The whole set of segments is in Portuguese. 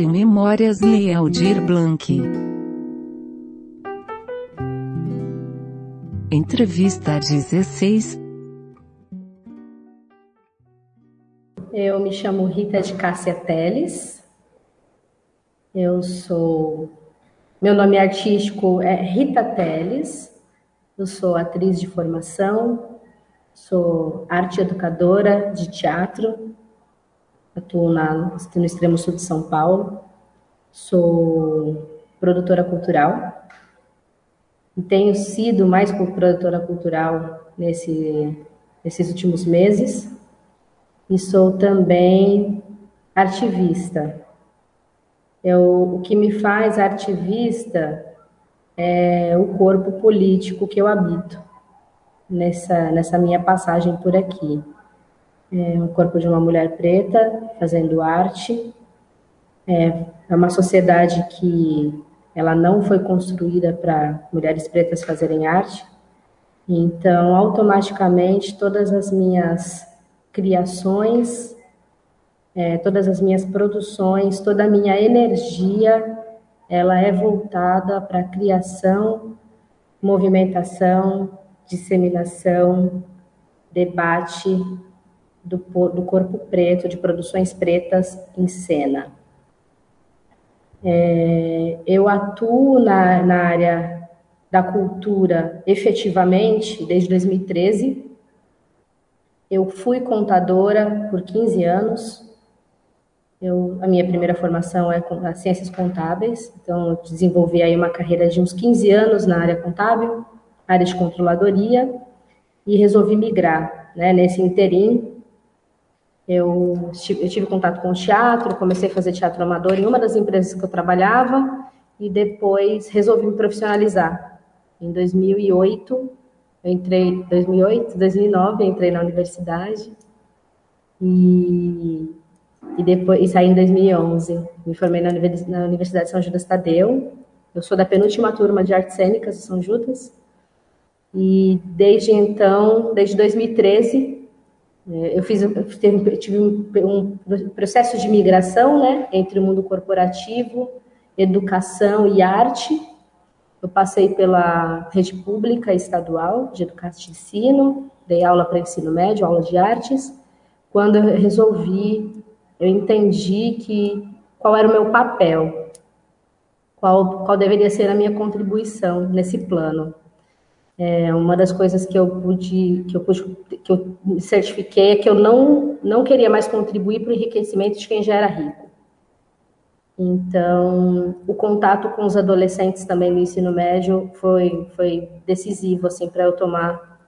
Documentário Memórias de Aldir Blanc. Entrevista 16. Eu me chamo Rita de Cássia Teles. Eu sou. Meu nome artístico é Rita Teles. Eu sou atriz de formação, sou arte educadora de teatro, atuo na, no extremo sul de São Paulo, sou produtora cultural. E tenho sido mais produtora cultural nesse, nesses últimos meses. E sou também artivista. Eu, o que me faz artivista é o corpo político que eu habito nessa, nessa minha passagem por aqui é um corpo de uma mulher preta fazendo arte. É, é uma sociedade que ela não foi construída para mulheres pretas fazerem arte. Então, automaticamente, todas as minhas criações, é, todas as minhas produções, toda a minha energia, ela é voltada para criação, movimentação, disseminação, debate do, do corpo preto, de produções pretas em cena. É, eu atuo na, na área da cultura efetivamente desde 2013. Eu fui contadora por 15 anos. Eu, a minha primeira formação é com ciências contábeis, então eu desenvolvi aí uma carreira de uns 15 anos na área contábil, área de controladoria, e resolvi migrar, né, nesse interim, eu, eu tive contato com o teatro, comecei a fazer teatro amador em uma das empresas que eu trabalhava e depois resolvi me profissionalizar. Em 2008, eu entrei 2008, 2009, entrei na universidade e, e depois e saí em 2011. Me formei na, Universidade São Judas Tadeu. Eu sou da penúltima turma de artes cênicas de São Judas. E desde então, desde 2013, é, eu fiz, eu tive um, processo de migração, né, entre o mundo corporativo, educação e arte. Eu passei pela rede pública estadual de educação e ensino, dei aula para ensino médio, aula de artes. Quando eu resolvi, eu entendi que qual era o meu papel, qual, qual deveria ser a minha contribuição nesse plano. É, uma das coisas que eu pude, que eu pude, que eu me certifiquei é que eu não, não queria mais contribuir para o enriquecimento de quem já era rico. Então, o contato com os adolescentes também no ensino médio foi, foi decisivo, assim, para eu tomar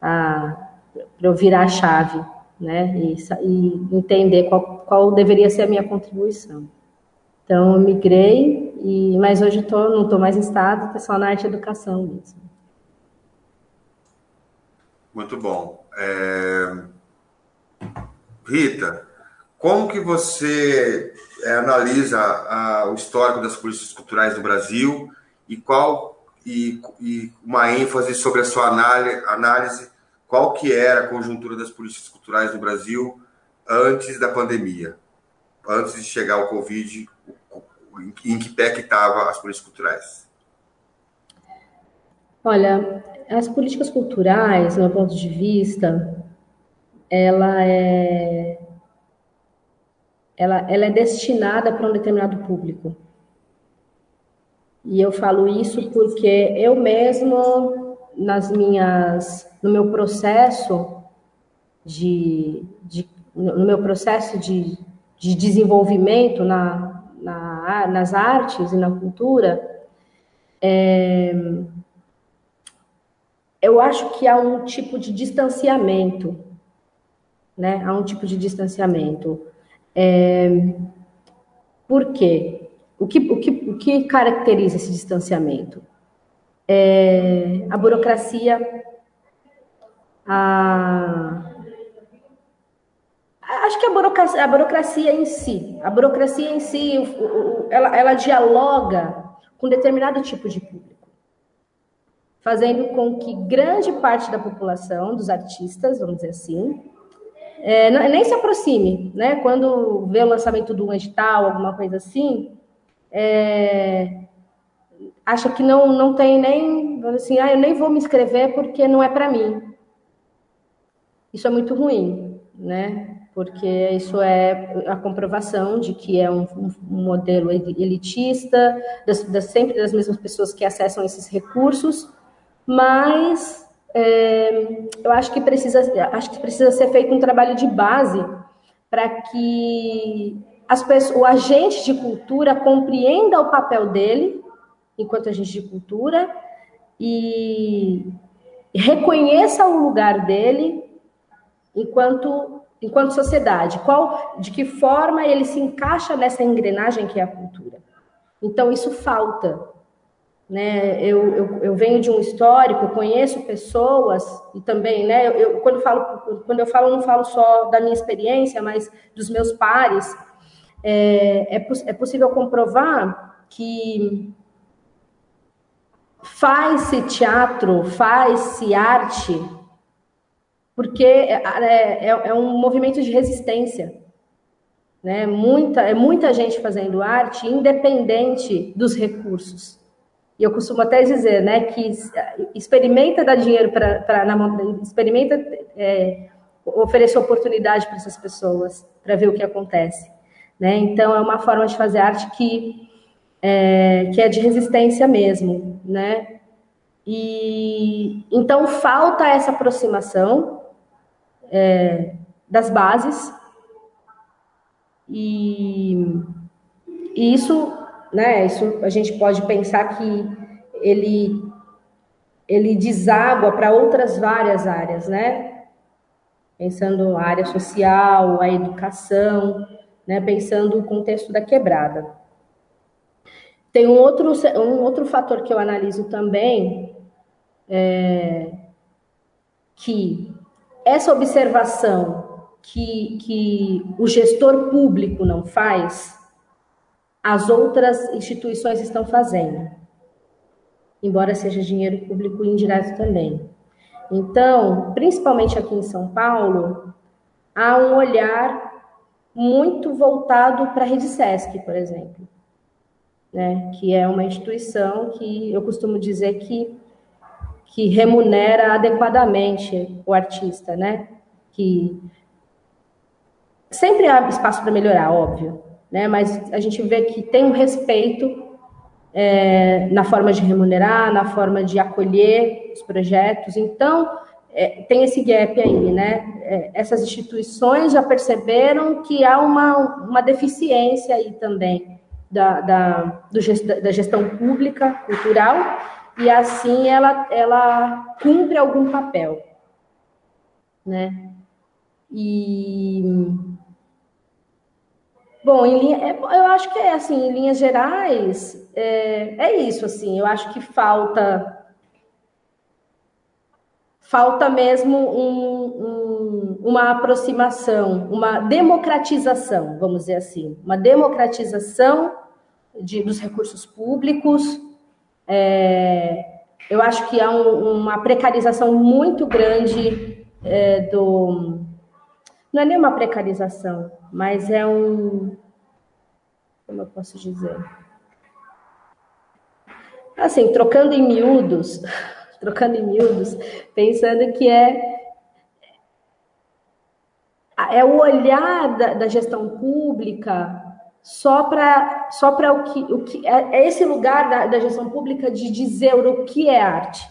a, para eu virar a chave, né, e, e entender qual, qual deveria ser a minha contribuição. Então, eu migrei, e, mas hoje tô, não estou mais em estado, estou só na arte e educação mesmo. Muito bom. É... Rita, como que você é, analisa a, o histórico das políticas culturais no Brasil e qual e, e, uma ênfase sobre a sua análise, qual que era a conjuntura das políticas culturais no Brasil antes da pandemia, antes de chegar o Covid, em que pé que as políticas culturais? Olha, as políticas culturais, do meu ponto de vista, ela é, ela, ela é destinada para um determinado público. E eu falo isso porque eu mesmo, nas minhas, no meu processo de, de no meu processo de, de desenvolvimento na, na, nas artes e na cultura, é, eu acho que há um tipo de distanciamento, né? Há um tipo de distanciamento. É... Por quê? O que, o, que, o que caracteriza esse distanciamento? É a burocracia, a... Acho que a burocracia, a burocracia em si, a burocracia em si, ela, ela dialoga com determinado tipo de público fazendo com que grande parte da população, dos artistas, vamos dizer assim, é, nem se aproxime, né? Quando vê o lançamento de um edital, alguma coisa assim, é, acha que não, não tem nem, assim, ah, eu nem vou me inscrever porque não é para mim. Isso é muito ruim, né? Porque isso é a comprovação de que é um, um modelo elitista, das, das, sempre das mesmas pessoas que acessam esses recursos, mas é, eu acho que precisa, acho que precisa ser feito um trabalho de base para que as pessoas, o agente de cultura compreenda o papel dele enquanto agente de cultura e reconheça o lugar dele enquanto enquanto sociedade, qual de que forma ele se encaixa nessa engrenagem que é a cultura. Então isso falta né? Eu, eu, eu, venho de um histórico, conheço pessoas e também, né? Eu, eu, quando falo quando eu falo não falo só da minha experiência, mas dos meus pares. É, é, é possível comprovar que faz-se teatro, faz-se arte, porque é, é, é, é um movimento de resistência. Né? Muita, é muita gente fazendo arte, independente dos recursos. E eu costumo até dizer, né, que experimenta dar dinheiro para, experimenta é, oferecer oportunidade para essas pessoas, para ver o que acontece, né? Então é uma forma de fazer arte que é, que é de resistência mesmo, né? E então falta essa aproximação é, das bases e, e isso né? Isso a gente pode pensar que ele ele deságua para outras várias áreas, né? Pensando a área social, a educação, né? Pensando o contexto da quebrada. Tem um outro, um outro fator que eu analiso também, é, que essa observação que, que o gestor público não faz, as outras instituições estão fazendo, embora seja dinheiro público indireto também. Então, principalmente aqui em São Paulo, há um olhar muito voltado para a Rede Sesc, por exemplo, né? que é uma instituição que eu costumo dizer que, que remunera adequadamente o artista, né? que sempre há espaço para melhorar, óbvio, né? Mas a gente vê que tem um respeito é, na forma de remunerar, na forma de acolher os projetos. Então, é, tem esse gap aí, né? É, essas instituições já perceberam que há uma, uma deficiência aí também da, da, gest, da gestão pública cultural e assim ela, ela cumpre algum papel, né? E Bom, linha, é, eu acho que é assim, em linhas gerais, é, é isso, assim, eu acho que falta falta mesmo um, um, uma aproximação, uma democratização, vamos dizer assim, uma democratização de, dos recursos públicos. É, eu acho que há um, uma precarização muito grande é, do não é nem uma precarização, mas é um. Como eu posso dizer? Assim, trocando em miúdos, trocando em miúdos, pensando que é é o olhar da, da gestão pública só para só para o que o que é, é esse lugar da, da, gestão pública de dizer o que é arte,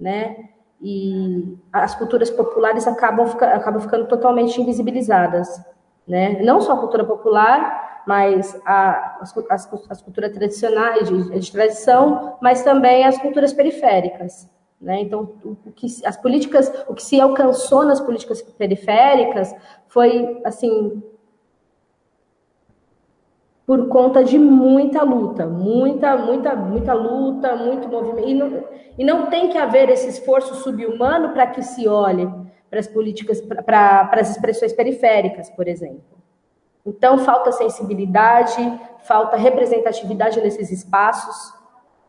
né? e as culturas populares acabam, acabam ficando totalmente invisibilizadas. Né? Não só a cultura popular, mas a, as, as, as, culturas tradicionais, de, de, tradição, mas também as culturas periféricas. Né? Então, o, o, que, as políticas, o que se alcançou nas políticas periféricas foi, assim, por conta de muita luta, muita, muita, muita luta, muito movimento. E não, e não tem que haver esse esforço subhumano para que se olhe para as políticas, para, para as expressões periféricas, por exemplo. Então, falta sensibilidade, falta representatividade nesses espaços.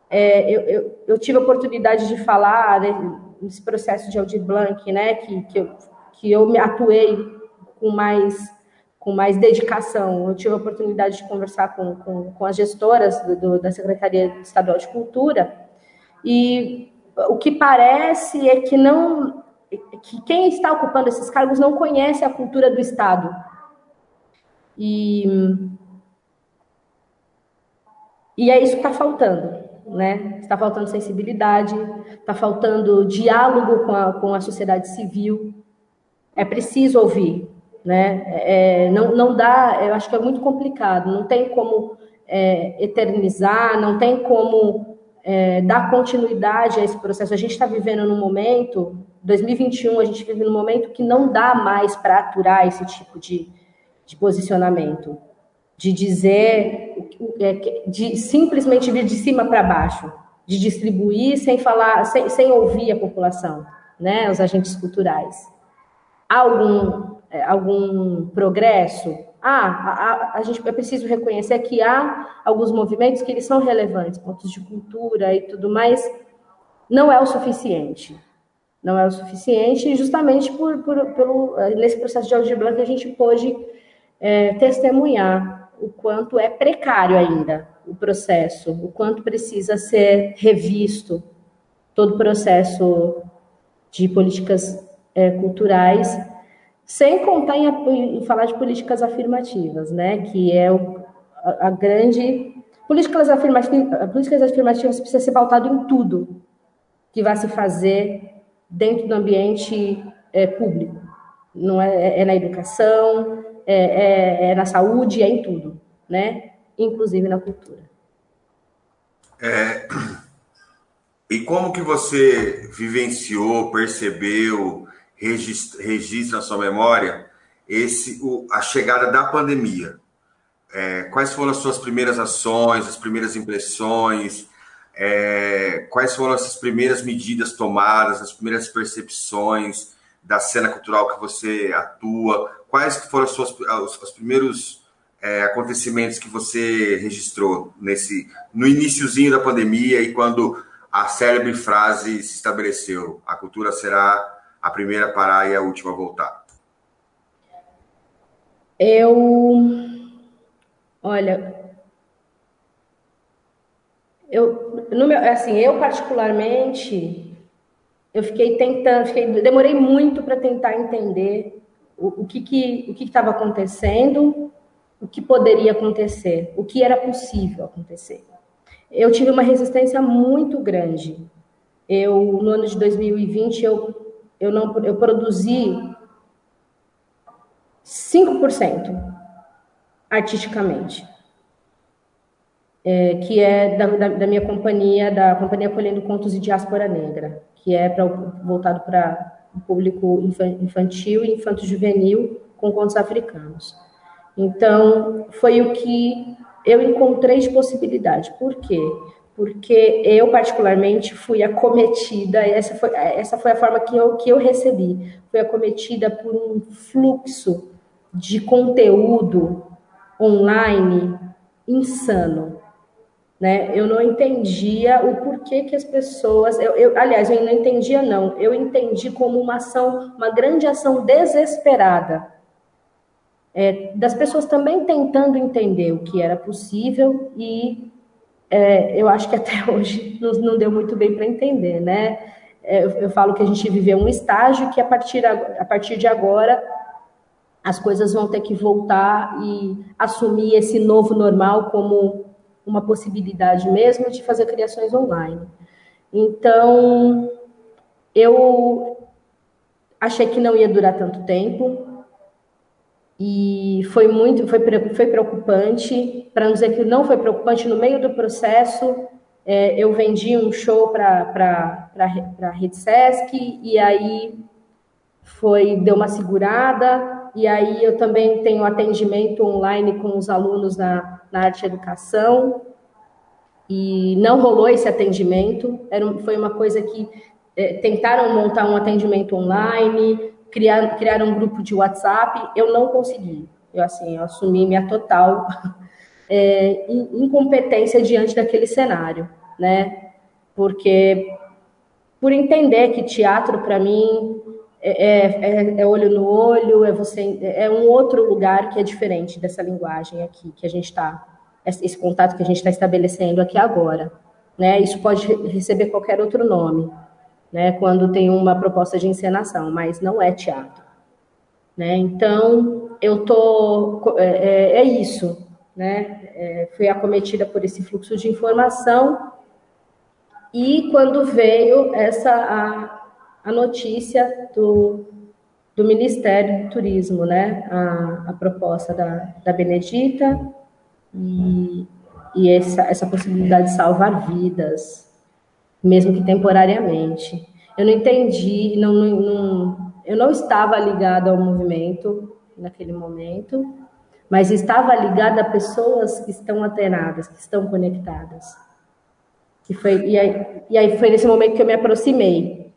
É, eu, eu, eu, tive a oportunidade de falar né, nesse processo de Aldir Blanc, né, que, que, eu, que eu me atuei com mais com mais dedicação. Eu tive a oportunidade de conversar com, com, com as gestoras do, do, da Secretaria Estadual de Cultura e o que parece é que não que quem está ocupando esses cargos não conhece a cultura do Estado. E, e é isso que está faltando, né? Está faltando sensibilidade, está faltando diálogo com a, com a sociedade civil. É preciso ouvir, né? É, não, não dá, eu acho que é muito complicado, não tem como é, eternizar, não tem como é, dar continuidade a esse processo. A gente está vivendo num momento, 2021, a gente vive num momento que não dá mais para aturar esse tipo de, de posicionamento, de dizer, é, de simplesmente vir de cima para baixo, de distribuir sem falar, sem, sem ouvir a população, né, os agentes culturais. Há algum, é, algum progresso? Ah, a, a, a, gente é preciso reconhecer que há alguns movimentos que eles são relevantes, pontos de cultura e tudo mais, não é o suficiente. Não é o suficiente, justamente por, por, pelo, nesse processo de Aldir Blanc a gente pôde é, testemunhar o quanto é precário ainda o processo, o quanto precisa ser revisto todo o processo de políticas é, culturais sem contar em, em, falar de políticas afirmativas, né? Que é o, a, a, grande. Políticas afirmativas, políticas afirmativas precisa ser pautado em tudo que vai se fazer dentro do ambiente é, público. Não é, é, é na educação, é, é, é, na saúde, é em tudo, né? Inclusive na cultura. É, e como que você vivenciou, percebeu? registra, registra na sua memória esse, o, a chegada da pandemia. É, quais foram as suas primeiras ações, as primeiras impressões? É, quais foram essas primeiras medidas tomadas, as primeiras percepções da cena cultural que você atua? Quais foram as suas, os, os primeiros é, acontecimentos que você registrou nesse no iníciozinho da pandemia e quando a célebre frase se estabeleceu: a cultura será a primeira a parar e a última a voltar? Eu. Olha. Eu, no meu, assim, eu particularmente, eu fiquei tentando, fiquei, demorei muito para tentar entender o, que que o que estava acontecendo, o que poderia acontecer, o que era possível acontecer. Eu tive uma resistência muito grande. Eu no ano de 2020 eu eu não eu produzi 5% artisticamente. É, que é da, da, da, minha companhia, da Companhia Colhendo Contos e Diáspora Negra, que é pra, voltado para o público infantil e infanto-juvenil com contos africanos. Então, foi o que eu encontrei de possibilidade. Por quê? porque eu particularmente fui acometida, essa foi, essa foi a forma que eu, que eu recebi, fui acometida por um fluxo de conteúdo online insano. Né? Eu não entendia o porquê que as pessoas, eu, eu, aliás, eu não entendia não, eu entendi como uma ação, uma grande ação desesperada, é, das pessoas também tentando entender o que era possível e é, eu acho que até hoje não, não deu muito bem para entender, né? É, eu, eu, falo que a gente viveu um estágio que a partir, a partir de agora as coisas vão ter que voltar e assumir esse novo normal como uma possibilidade mesmo de fazer criações online. Então, eu achei que não ia durar tanto tempo, e foi muito, foi, foi preocupante, para não dizer que não foi preocupante, no meio do processo, é, eu vendi um show para a Rede Sesc, e aí foi, deu uma segurada, e aí eu também tenho atendimento online com os alunos na, na arte educação, e não rolou esse atendimento, era, foi uma coisa que é, tentaram montar um atendimento online, criar, criar um grupo de WhatsApp, eu não consegui. Eu, assim, eu assumi minha total é, incompetência diante daquele cenário, né? Porque, por entender que teatro, para mim, é, é, é, olho no olho, é você é um outro lugar que é diferente dessa linguagem aqui que a gente está esse contato que a gente está estabelecendo aqui agora, né? Isso pode receber qualquer outro nome, né? Quando tem uma proposta de encenação, mas não é teatro, né? Então eu tô é, é, é isso, né? É, fui acometida por esse fluxo de informação e quando veio essa a, a notícia do, do Ministério do Turismo, né? A, a proposta da, da Benedita e, e essa, essa possibilidade de salvar vidas, mesmo que temporariamente. Eu não entendi, não, não, não, eu não estava ligada ao movimento naquele momento, mas estava ligada a pessoas que estão atenadas, que estão conectadas. E, foi, e, aí, e aí foi nesse momento que eu me aproximei.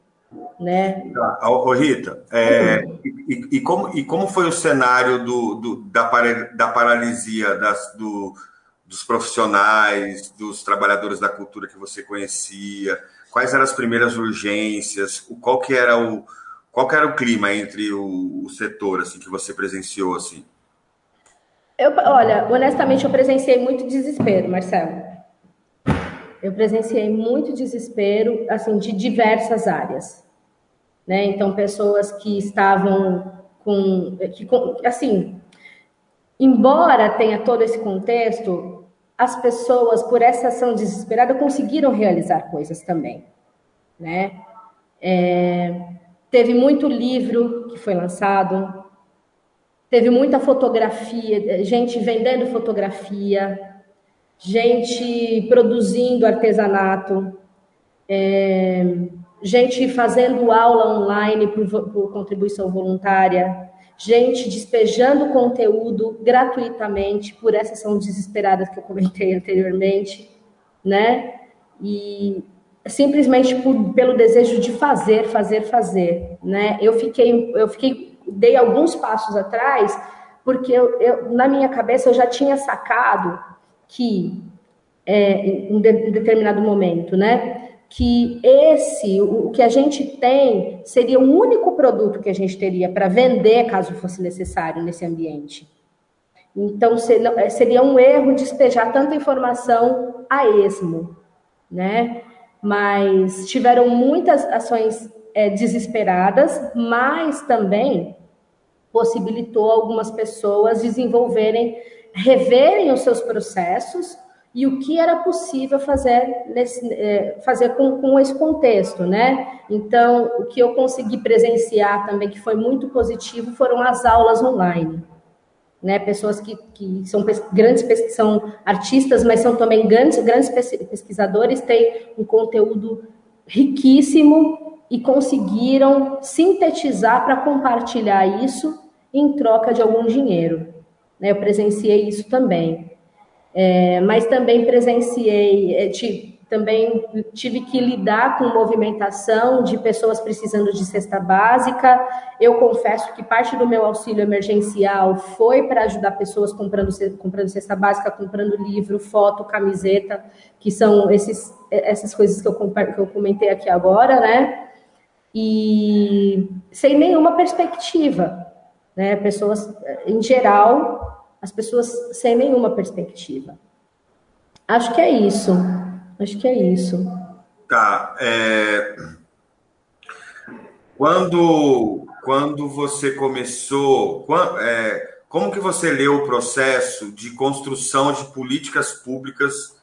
Né? Tá. Ô, Rita, é, e, e, como, e como foi o cenário do, do da, da paralisia das, do, dos profissionais, dos trabalhadores da cultura que você conhecia? Quais eram as primeiras urgências? Qual que era o, qual que era o clima entre o, o setor assim que você presenciou assim? Eu, olha, honestamente, eu presenciei muito desespero, Marcelo. Eu presenciei muito desespero, assim, de diversas áreas, né? Então, pessoas que estavam com, que, assim, embora tenha todo esse contexto, as pessoas, por essa ação desesperada, conseguiram realizar coisas também, né? É, teve muito livro que foi lançado, Teve muita fotografia, gente vendendo fotografia, gente produzindo artesanato, é, gente fazendo aula online por, por contribuição voluntária, gente despejando conteúdo gratuitamente por essas são desesperadas que eu comentei anteriormente, né? E simplesmente por, pelo desejo de fazer, fazer, fazer, né? Eu fiquei, eu fiquei dei alguns passos atrás, porque eu, eu, na minha cabeça eu já tinha sacado que, é, em, de, em determinado momento, né, que esse, o, que a gente tem, seria o único produto que a gente teria para vender, caso fosse necessário, nesse ambiente. Então, é, seria um erro despejar tanta informação a esmo, né? Mas tiveram muitas ações é, desesperadas, mas também possibilitou algumas pessoas desenvolverem, reverem os seus processos e o que era possível fazer, nesse, é, fazer com, com esse contexto, né? Então, o que eu consegui presenciar também, que foi muito positivo, foram as aulas online. Né, pessoas que, que são grandes são artistas, mas são também grandes, grandes pesquisadores, têm um conteúdo riquíssimo e conseguiram sintetizar para compartilhar isso em troca de algum dinheiro. Né? Eu presenciei isso também. É, mas também presenciei, é, também tive que lidar com movimentação de pessoas precisando de cesta básica. Eu confesso que parte do meu auxílio emergencial foi para ajudar pessoas comprando, comprando cesta básica, comprando livro, foto, camiseta, que são esses, essas coisas que eu, que eu comentei aqui agora, né? e sem nenhuma perspectiva, né? Pessoas, em geral, as pessoas sem nenhuma perspectiva. Acho que é isso. Acho que é isso. Tá. É... Quando, quando você começou, quando, é, como que você leu o processo de construção de políticas públicas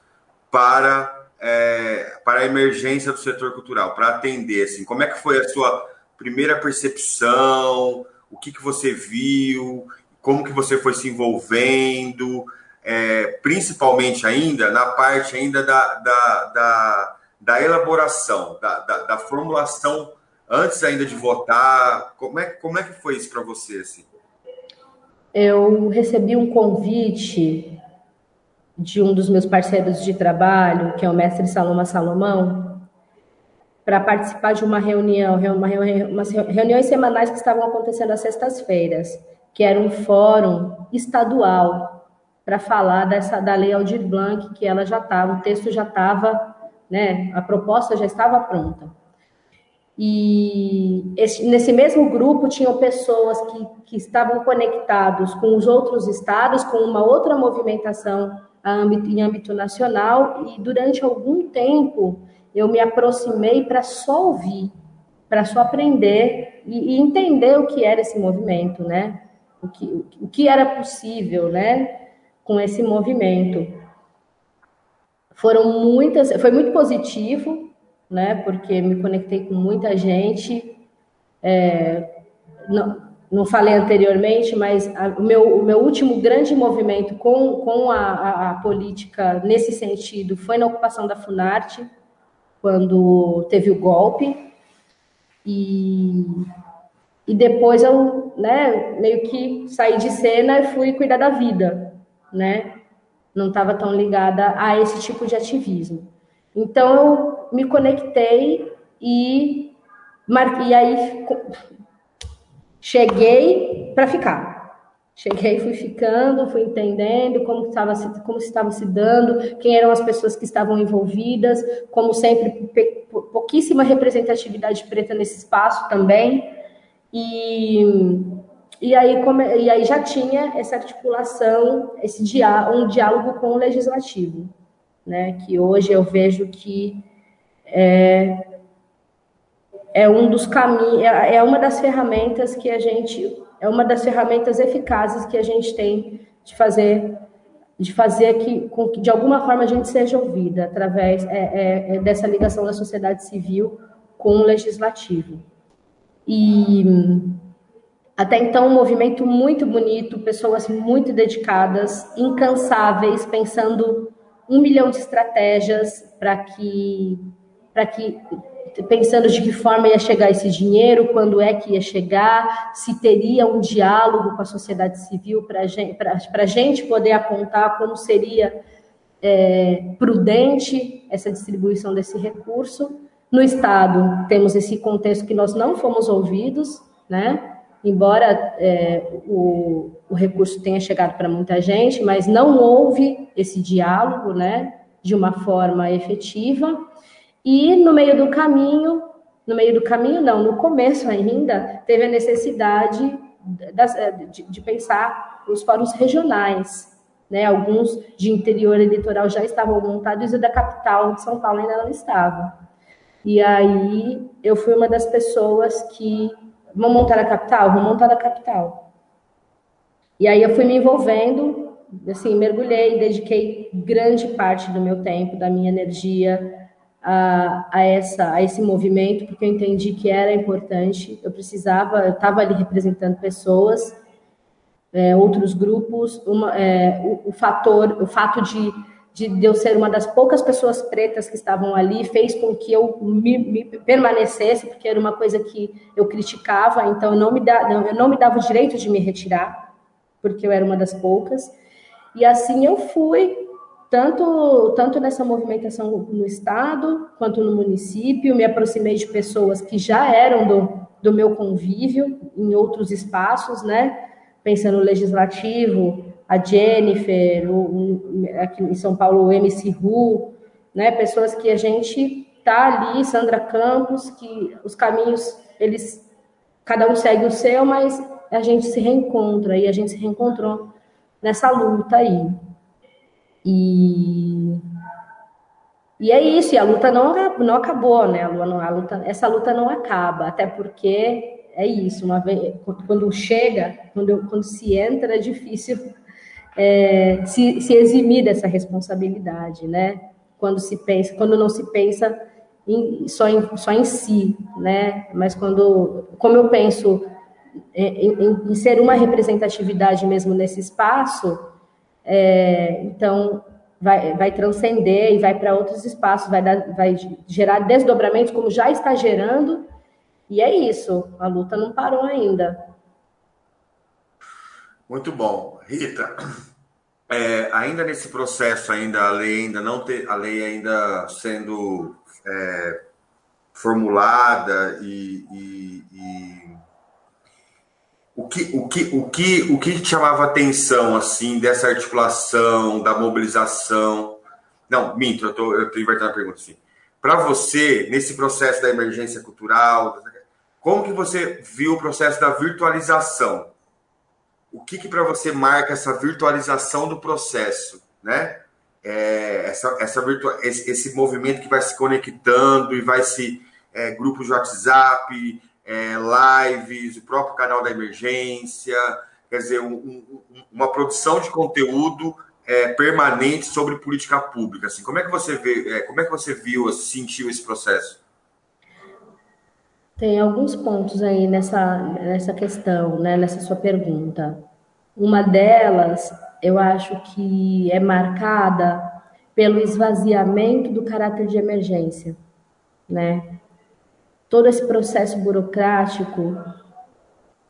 para é, para a emergência do setor cultural, para atender? Assim, como é que foi a sua primeira percepção? O que, que você viu? Como que você foi se envolvendo? É, principalmente ainda na parte ainda da, da, da, da elaboração, da, da, da, formulação antes ainda de votar. Como é, como é que foi isso para você? Assim? Eu recebi um convite de um dos meus parceiros de trabalho, que é o mestre Saloma Salomão, para participar de uma reunião, uma reunião, umas reuniões semanais que estavam acontecendo às sextas-feiras, que era um fórum estadual para falar dessa da Lei Aldir Blanc, que ela já estava, o texto já estava, né, a proposta já estava pronta. E esse, nesse mesmo grupo tinham pessoas que, que estavam conectados com os outros estados, com uma outra movimentação em âmbito nacional, e durante algum tempo eu me aproximei para só ouvir, para só aprender e, e, entender o que era esse movimento, né? O que, o que era possível, né? Com esse movimento. Foram muitas, foi muito positivo, né? Porque me conectei com muita gente. É, não, não falei anteriormente, mas a, o, meu, o meu último grande movimento com, com a, a, a, política nesse sentido foi na ocupação da Funarte, quando teve o golpe. E, e depois eu né, meio que saí de cena e fui cuidar da vida, né? Não estava tão ligada a esse tipo de ativismo. Então eu me conectei e, e aí cheguei para ficar. Cheguei, fui ficando, fui entendendo como estava se, como estava se dando, quem eram as pessoas que estavam envolvidas, como sempre pouquíssima representatividade preta nesse espaço também. E, e, aí, como, e aí já tinha essa articulação, esse dia, um diálogo com o legislativo, né? Que hoje eu vejo que é, é um dos caminhos, é, é uma das ferramentas que a gente, é uma das ferramentas eficazes que a gente tem de fazer, de fazer que, com que de alguma forma a gente seja ouvida através é, é, é dessa ligação da sociedade civil com o legislativo. E até então um movimento muito bonito, pessoas muito dedicadas, incansáveis, pensando um milhão de estratégias para que para que pensando de que forma ia chegar esse dinheiro, quando é que ia chegar, se teria um diálogo com a sociedade civil para a gente poder apontar como seria é, prudente essa distribuição desse recurso. No Estado, temos esse contexto que nós não fomos ouvidos, né? embora é, o, o recurso tenha chegado para muita gente, mas não houve esse diálogo né, de uma forma efetiva. E no meio do caminho, no meio do caminho não, no começo ainda, teve a necessidade é, de, de, pensar os fóruns regionais. Né? Alguns de interior eleitoral já estavam montados e da capital de São Paulo ainda não estava. E aí eu fui uma das pessoas que vão montar a capital, vão montar a capital. E aí eu fui me envolvendo, assim, mergulhei, dediquei grande parte do meu tempo, da minha energia, a, a, essa, a esse movimento, porque eu entendi que era importante, eu precisava, eu estava ali representando pessoas, é, outros grupos, uma, é, o, o, fator, o fato de, de, eu ser uma das poucas pessoas pretas que estavam ali fez com que eu me, me permanecesse, porque era uma coisa que eu criticava, então eu não, me da, eu não me dava o direito de me retirar, porque eu era uma das poucas, e assim eu fui tanto, tanto nessa movimentação no Estado quanto no município, me aproximei de pessoas que já eram do, do meu convívio em outros espaços, né? Pensando no legislativo, a Jennifer, o, aqui em São Paulo, o MC Ru, né? Pessoas que a gente tá ali, Sandra Campos, que os caminhos, eles, cada um segue o seu, mas a gente se reencontra e a gente se reencontrou nessa luta aí. E, e é isso, e a luta não, não acabou, né? A luta, essa luta não acaba, até porque é isso, uma vez, quando chega, quando, quando se entra, é difícil é, se, se eximir dessa responsabilidade, né? Quando se pensa, quando não se pensa em, só, em, só em si, né? Mas quando, como eu penso em, em, em ser uma representatividade mesmo nesse espaço, é, então, vai, vai transcender e vai para outros espaços, vai, dar, vai gerar desdobramentos, como já está gerando, e é isso, a luta não parou ainda. Muito bom. Rita, é, ainda nesse processo, ainda a lei ainda não ter, a lei ainda sendo é, formulada e, e, e o que, o que, o que, o que chamava atenção, assim, dessa articulação, da mobilização? Não, minto, eu tô, eu tô invertendo a pergunta, assim. para você, nesse processo da emergência cultural, como que você viu o processo da virtualização? O que, que para você marca essa virtualização do processo, né? É, essa, essa virtua, esse, esse, movimento que vai se conectando e vai se é, grupos de WhatsApp, é, lives, o próprio canal da emergência, quer dizer, um, um, uma produção de conteúdo é, permanente sobre política pública. Assim, como é que você vê, é, como é que você viu, sentiu esse processo? Tem alguns pontos aí nessa, nessa questão, né, nessa sua pergunta. Uma delas, eu acho que é marcada pelo esvaziamento do caráter de emergência, né? Todo esse processo burocrático,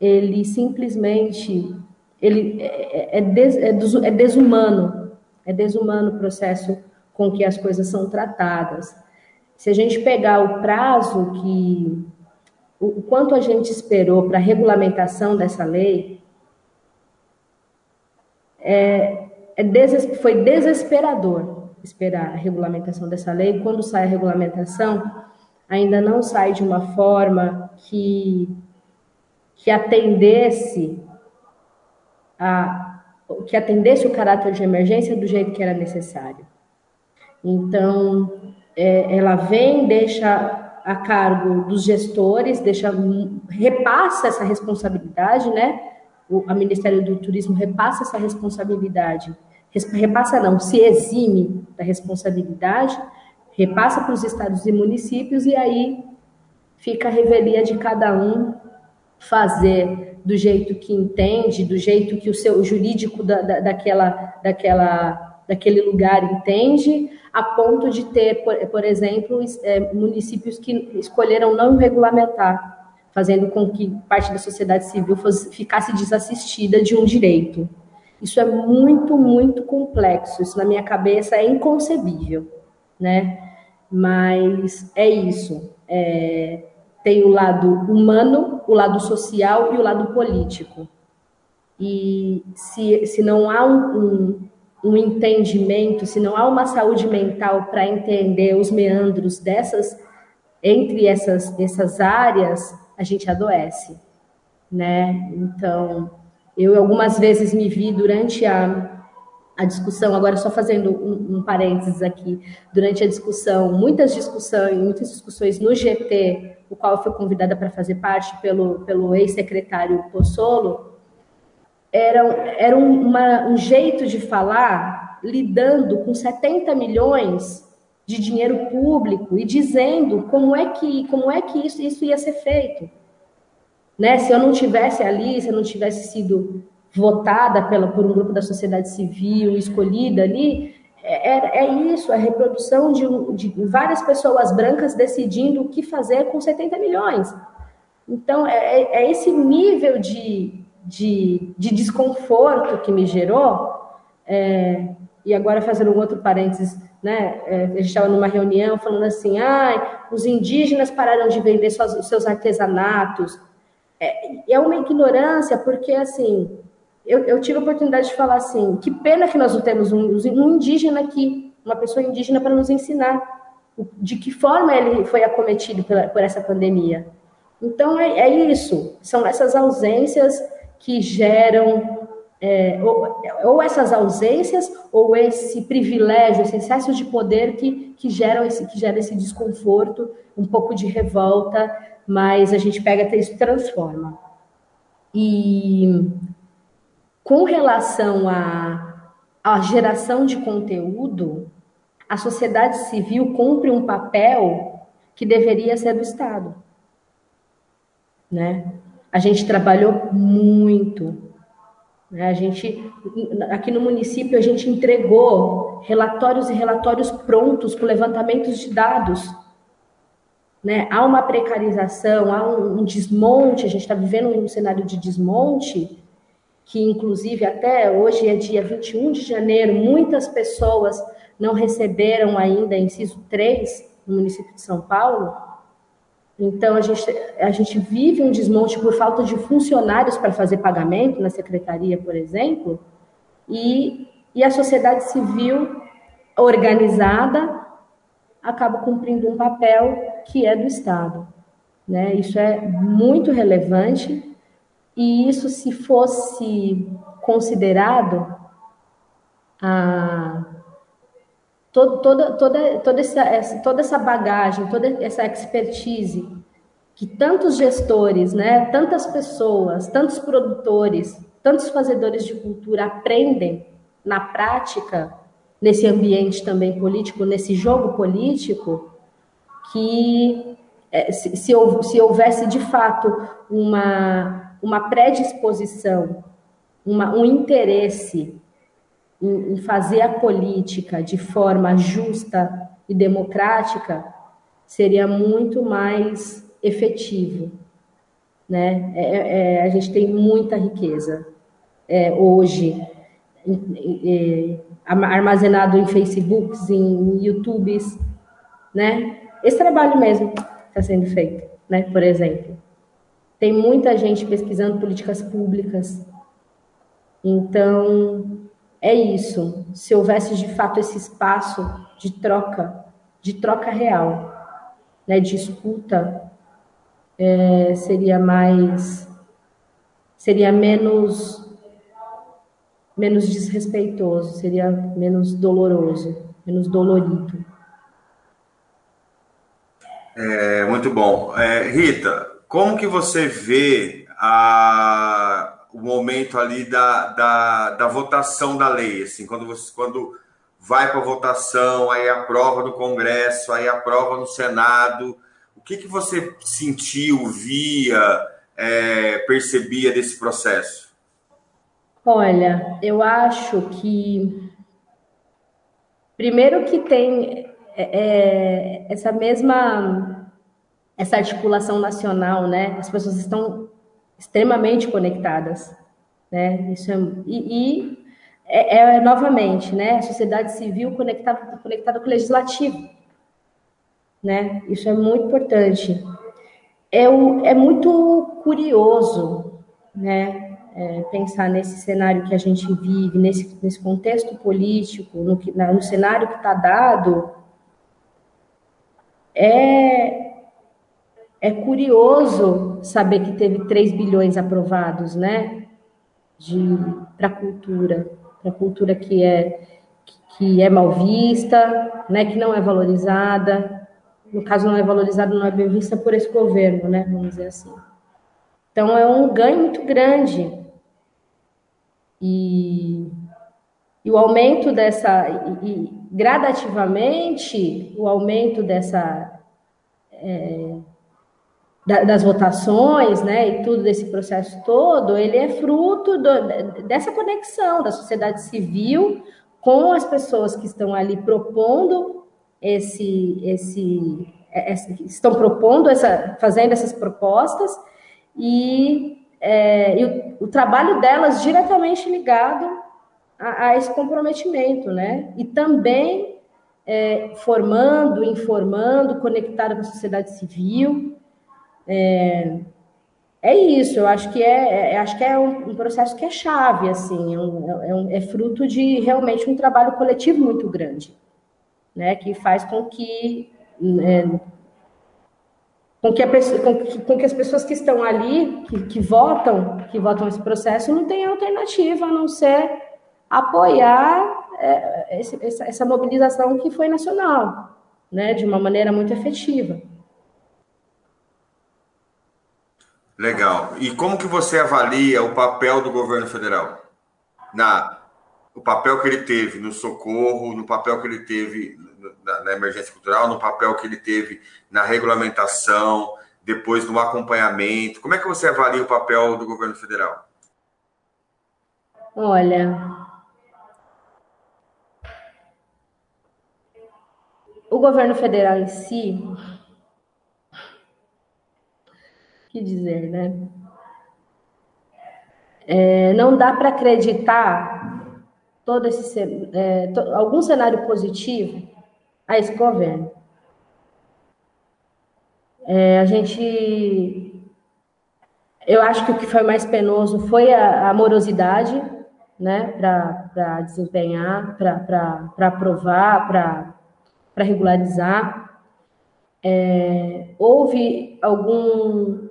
ele simplesmente ele é, é, des, é, é desumano, é desumano o processo com que as coisas são tratadas. Se a gente pegar o prazo que o quanto a gente esperou para a regulamentação dessa lei, é, é foi desesperador esperar a regulamentação dessa lei. Quando sai a regulamentação, ainda não sai de uma forma que, que atendesse a, que atendesse o caráter de emergência do jeito que era necessário. Então, é, ela vem, deixa a cargo dos gestores, deixa, repassa essa responsabilidade, né? O a Ministério do Turismo repassa essa responsabilidade, repassa não, se exime da responsabilidade, repassa para os estados e municípios e aí fica a revelia de cada um fazer do jeito que entende, do jeito que o seu jurídico da, da, daquela, daquela, daquele lugar entende, a ponto de ter, por, por exemplo, é, municípios que escolheram não regulamentar, fazendo com que parte da sociedade civil fosse, ficasse desassistida de um direito. Isso é muito, muito complexo. Isso na minha cabeça é inconcebível, né? Mas é isso. É, tem o lado humano, o lado social e o lado político. E se, se não há um, um, um entendimento, se não há uma saúde mental para entender os meandros dessas, entre essas, essas áreas, a gente adoece, né? Então, eu algumas vezes me vi durante a, a discussão, agora só fazendo um, um parênteses aqui, durante a discussão, muitas discussões, muitas discussões no GT o qual eu fui convidada para fazer parte pelo, pelo ex-secretário Possolo, era, era uma, um jeito de falar lidando com 70 milhões de dinheiro público e dizendo como é que, como é que isso, isso ia ser feito. Né? Se eu não tivesse ali, se eu não tivesse sido votada pela, por um grupo da sociedade civil, escolhida ali, é, é, é isso, a reprodução de, de, várias pessoas brancas decidindo o que fazer com 70 milhões. Então, é, é, é esse nível de, de, de, desconforto que me gerou. É, e agora, fazendo um outro parênteses, né, é, a gente estava numa reunião falando assim: ah, os indígenas pararam de vender suas, seus artesanatos. É, é uma ignorância, porque assim eu, eu, tive a oportunidade de falar assim: que pena que nós não temos um, um indígena aqui, uma pessoa indígena para nos ensinar de que forma ele foi acometido pela, por essa pandemia. Então, é, é, isso, são essas ausências que geram, é, ou, ou, essas ausências, ou esse privilégio, esse excesso de poder que, que, geram esse, que gera esse desconforto, um pouco de revolta, mas a gente pega isso transforma. E com relação à, à geração de conteúdo, a sociedade civil cumpre um papel que deveria ser do Estado. Né? A gente trabalhou muito. Né? A gente, aqui no município, a gente entregou relatórios e relatórios prontos com levantamentos de dados. Né? Há uma precarização, há um, um desmonte, a gente está vivendo um cenário de desmonte que inclusive até hoje é dia 21 de janeiro, muitas pessoas não receberam ainda inciso 3 no município de São Paulo. Então, a gente, a gente vive um desmonte por falta de funcionários para fazer pagamento na secretaria, por exemplo, e, e a sociedade civil organizada acaba cumprindo um papel que é do Estado. Né? Isso é muito relevante e isso, se fosse considerado a toda, toda, toda, essa, toda essa bagagem, toda essa expertise que tantos gestores, né, tantas pessoas, tantos produtores, tantos fazedores de cultura aprendem na prática, nesse ambiente também político, nesse jogo político, que é, se, se, houvesse de fato uma, uma predisposição, uma, um interesse em, em fazer a política de forma justa e democrática, seria muito mais efetivo. Né? É, é, é a gente tem muita riqueza é, hoje, armazenado em Facebooks, em YouTubes, né? Esse trabalho mesmo está sendo feito, né? Por exemplo, tem muita gente pesquisando políticas públicas. Então, é isso. Se houvesse de fato esse espaço de troca, de troca real, né, de escuta, é, seria mais, seria menos, menos desrespeitoso, seria menos doloroso, menos dolorido. É, muito bom. É, Rita, como que você vê a o momento ali da, da, da votação da lei, assim, quando você quando vai para votação, aí aprova no Congresso, aí aprova no Senado, o que, que você sentiu, via, é, percebia desse processo? Olha, eu acho que primeiro que tem é, é essa mesma essa articulação nacional, né? As pessoas estão extremamente conectadas, né? Isso é, e, e é, é, novamente, né? A sociedade civil conectada, conectada com o legislativo, né? Isso é muito importante. É, o, é muito curioso, né? É, pensar nesse cenário que a gente vive, nesse, nesse contexto político, no, no cenário que está dado, é, é curioso saber que teve 3 bilhões aprovados, né? Para a cultura, para a cultura que é, que é mal vista, né? que não é valorizada. No caso, não é valorizada, não é bem vista por esse governo, né? Vamos dizer assim. Então, é um ganho muito grande. E, e o aumento dessa. E, e, gradativamente, o aumento dessa. É, das votações, né, e tudo desse processo todo, ele é fruto do, dessa conexão da sociedade civil com as pessoas que estão ali propondo esse, esse, esse estão propondo essa, fazendo essas propostas e, é, e o, o, trabalho delas diretamente ligado a, a, esse comprometimento, né, e também é, formando, informando, conectado com a sociedade civil, é, é isso, eu acho que é, é acho que é um, um, processo que é chave, assim, é, um, é, um, é, fruto de realmente um trabalho coletivo muito grande, né, que faz com que né, com que, com, que, com que, as pessoas que estão ali, que, que, votam, que votam esse processo, não tenham alternativa a não ser apoiar é, esse, essa, essa mobilização que foi nacional, né, de uma maneira muito efetiva. Legal. E como que você avalia o papel do governo federal? Na o papel que ele teve no socorro, no papel que ele teve na, na emergência cultural, no papel que ele teve na regulamentação, depois no acompanhamento. Como é que você avalia o papel do governo federal? Olha, o governo federal em si, que dizer, né? É, não dá para acreditar todo esse é, to, algum cenário positivo a esse governo. É, a gente, eu acho que o que foi mais penoso foi a, a né, para desempenhar, para aprovar, para para regularizar. É, houve algum,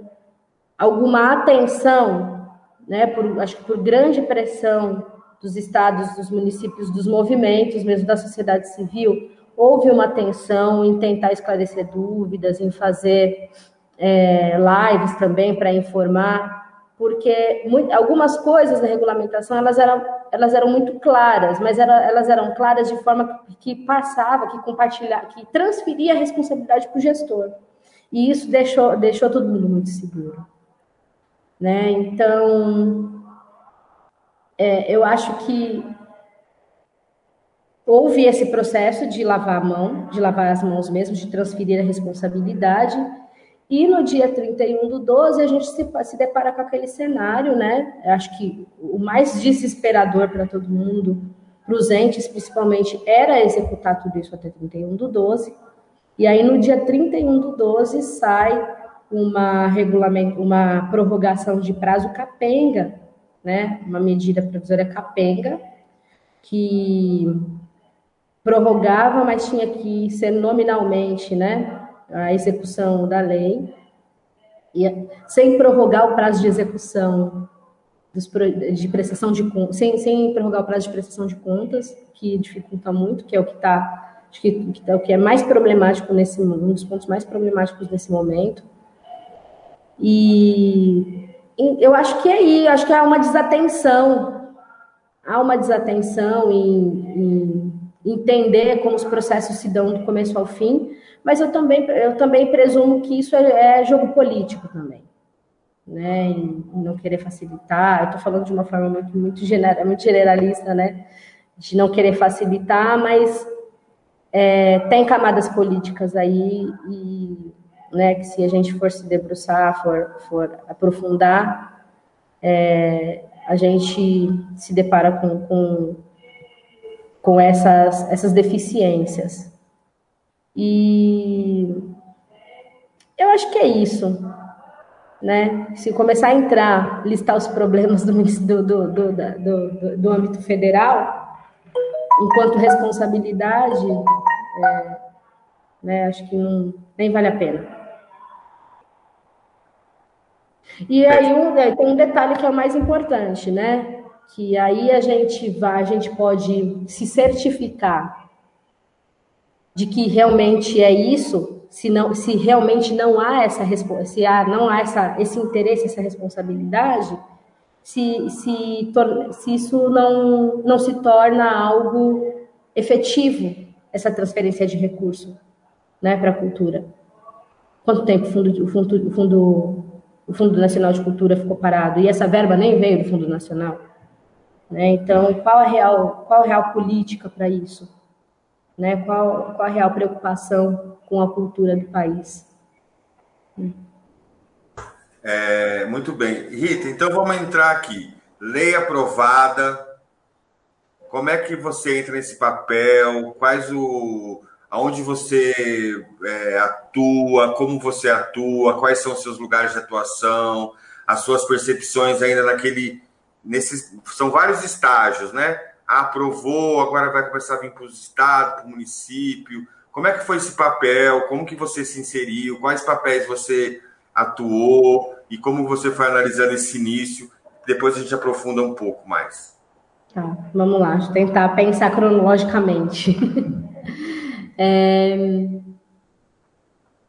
alguma atenção, né, por, acho que por grande pressão dos estados, dos municípios, dos movimentos, mesmo da sociedade civil, houve uma atenção em tentar esclarecer dúvidas, em fazer é, lives também para informar, porque muito, algumas coisas da regulamentação elas eram, elas eram muito claras, mas era, elas eram claras de forma que passava, que compartilhava, que transferia a responsabilidade para o gestor. E isso deixou, deixou todo mundo muito seguro. Né? Então, é, eu acho que houve esse processo de lavar a mão, de lavar as mãos mesmo, de transferir a responsabilidade, e no dia 31 do 12, a gente se, se depara com aquele cenário, né? Acho que o mais desesperador para todo mundo, para os entes principalmente, era executar tudo isso até 31 do 12. E aí, no dia 31 do 12, sai uma, uma prorrogação de prazo capenga, né? Uma medida provisória capenga, que prorrogava, mas tinha que ser nominalmente, né? a execução da lei, e, sem prorrogar o prazo de execução dos, de prestação de sem, sem prorrogar o prazo de prestação de contas, que dificulta muito, que é o que está, acho que, é que é mais problemático nesse um dos pontos mais problemáticos nesse momento. E, eu acho que é aí, acho que há uma desatenção, há uma desatenção em, em entender como os processos se dão do começo ao fim, mas eu também, eu também presumo que isso é, é jogo político também, né? Em, não querer facilitar. Eu estou falando de uma forma muito, muito, gener, muito generalista, né? De não querer facilitar, mas é, tem camadas políticas aí e né, que se a gente for se debruçar, for, for aprofundar, é, a gente se depara com, com, com essas, essas deficiências. E eu acho que é isso. Né? Se começar a entrar, listar os problemas do, do, do, do, do, âmbito federal, enquanto responsabilidade, é, né, acho que não, nem vale a pena. E aí um, é, tem um detalhe que é o mais importante, né? Que aí a gente vai, a gente pode se certificar de que realmente é isso, se, não, se realmente não há essa se há, não há essa, esse interesse, essa responsabilidade, se, se, se isso não, não se torna algo efetivo, essa transferência de recurso né, para a cultura. Quanto tempo o fundo, o, fundo, o, fundo, o Fundo Nacional de Cultura ficou parado? E essa verba nem veio do Fundo Nacional. Né? Então, qual a real, qual a real política para isso? né? Qual, qual a real preocupação com a cultura do país? É, muito bem. Rita, então vamos entrar aqui. Lei aprovada. Como é que você entra nesse papel? Quais o. Aonde você é, atua, como você atua, quais são seus lugares de atuação, as suas percepções ainda naquele. Nesses, são vários estágios, né? aprovou, agora vai começar a vir para os estados, para o município. Como é que foi esse papel? Como que você se inseriu? Quais papéis você atuou? E como você foi analisando esse início? Depois a gente aprofunda um pouco mais. Tá, vamos lá, tentar pensar cronologicamente. é...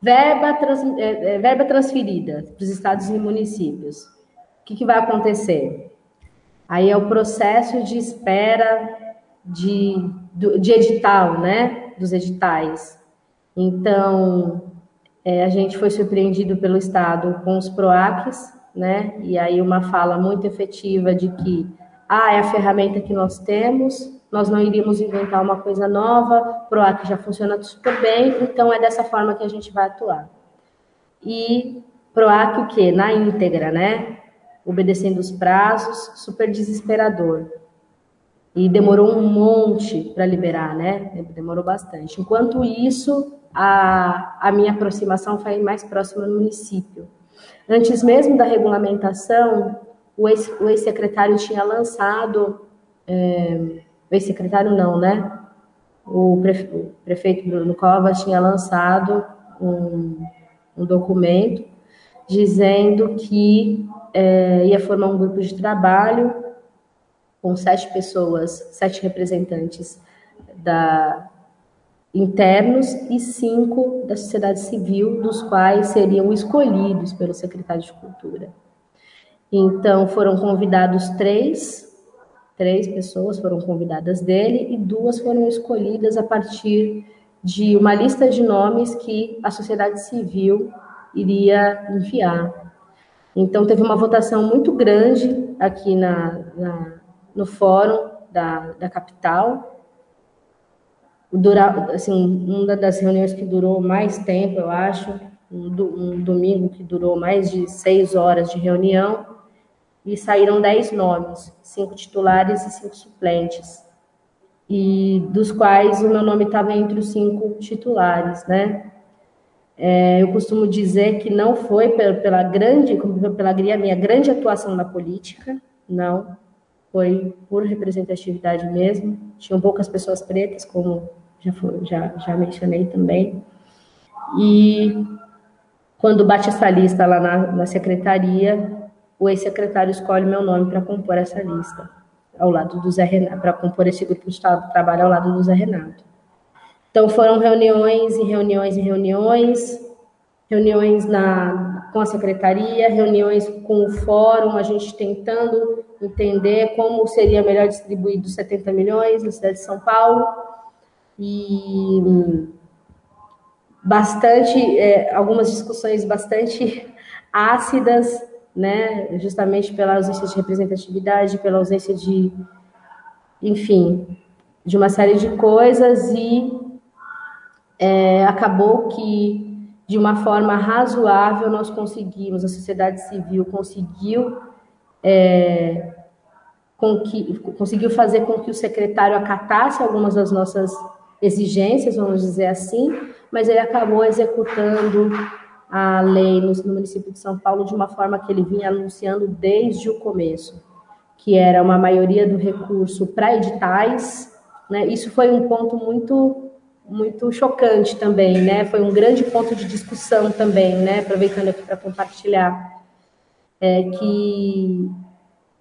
Verba, trans... É, é, verba transferida para os estados e municípios. O que, que vai acontecer? Aí é o processo de espera de, de edital, né? Dos editais. Então, é, a gente foi surpreendido pelo Estado com os PROACs, né? E aí uma fala muito efetiva de que, ah, é a ferramenta que nós temos, nós não iríamos inventar uma coisa nova, PROAC já funciona super bem, então é dessa forma que a gente vai atuar. E PROAC o quê? Na íntegra, né? obedecendo os prazos, super desesperador. E demorou um monte para liberar, né? Demorou bastante. Enquanto isso, a, a minha aproximação foi mais próxima no município. Antes mesmo da regulamentação, o ex-secretário tinha lançado, é, ex-secretário não, né? o, prefeito Bruno Covas tinha lançado um, um documento dizendo que é, ia formar um grupo de trabalho com sete pessoas, sete representantes da, internos e cinco da sociedade civil, dos quais seriam escolhidos pelo secretário de Cultura. Então, foram convidados três, três pessoas foram convidadas dele e duas foram escolhidas a partir de uma lista de nomes que a sociedade civil iria enviar. Então, teve uma votação muito grande aqui na, na no fórum da, da capital, durar, assim, uma das reuniões que durou mais tempo, eu acho, um, um domingo que durou mais de seis horas de reunião, e saíram dez nomes, cinco titulares e cinco suplentes, e dos quais o meu nome estava entre os cinco titulares, né? É, eu costumo dizer que não foi pela, grande, pela minha grande atuação na política, não, foi por representatividade mesmo. Tinham poucas pessoas pretas, como já, foi, já, já mencionei também. E quando bate essa lista lá na, na secretaria, o ex-secretário escolhe meu nome para compor essa lista, ao lado do Zé Renato, para compor esse grupo de trabalho ao lado do Zé Renato. Então foram reuniões e reuniões e reuniões, reuniões na, com a secretaria, reuniões com o fórum, a gente tentando entender como seria melhor distribuído os 70 milhões na cidade de São Paulo e bastante, é, algumas discussões bastante ácidas, né, justamente pela ausência de representatividade, pela ausência de, enfim, de uma série de coisas e é, acabou que de uma forma razoável nós conseguimos, a sociedade civil conseguiu é, com que, conseguiu fazer com que o secretário acatasse algumas das nossas exigências, vamos dizer assim, mas ele acabou executando a lei no, no município de São Paulo de uma forma que ele vinha anunciando desde o começo, que era uma maioria do recurso para editais, né? Isso foi um ponto muito muito chocante também, né? Foi um grande ponto de discussão também, né? Aproveitando aqui para compartilhar, é que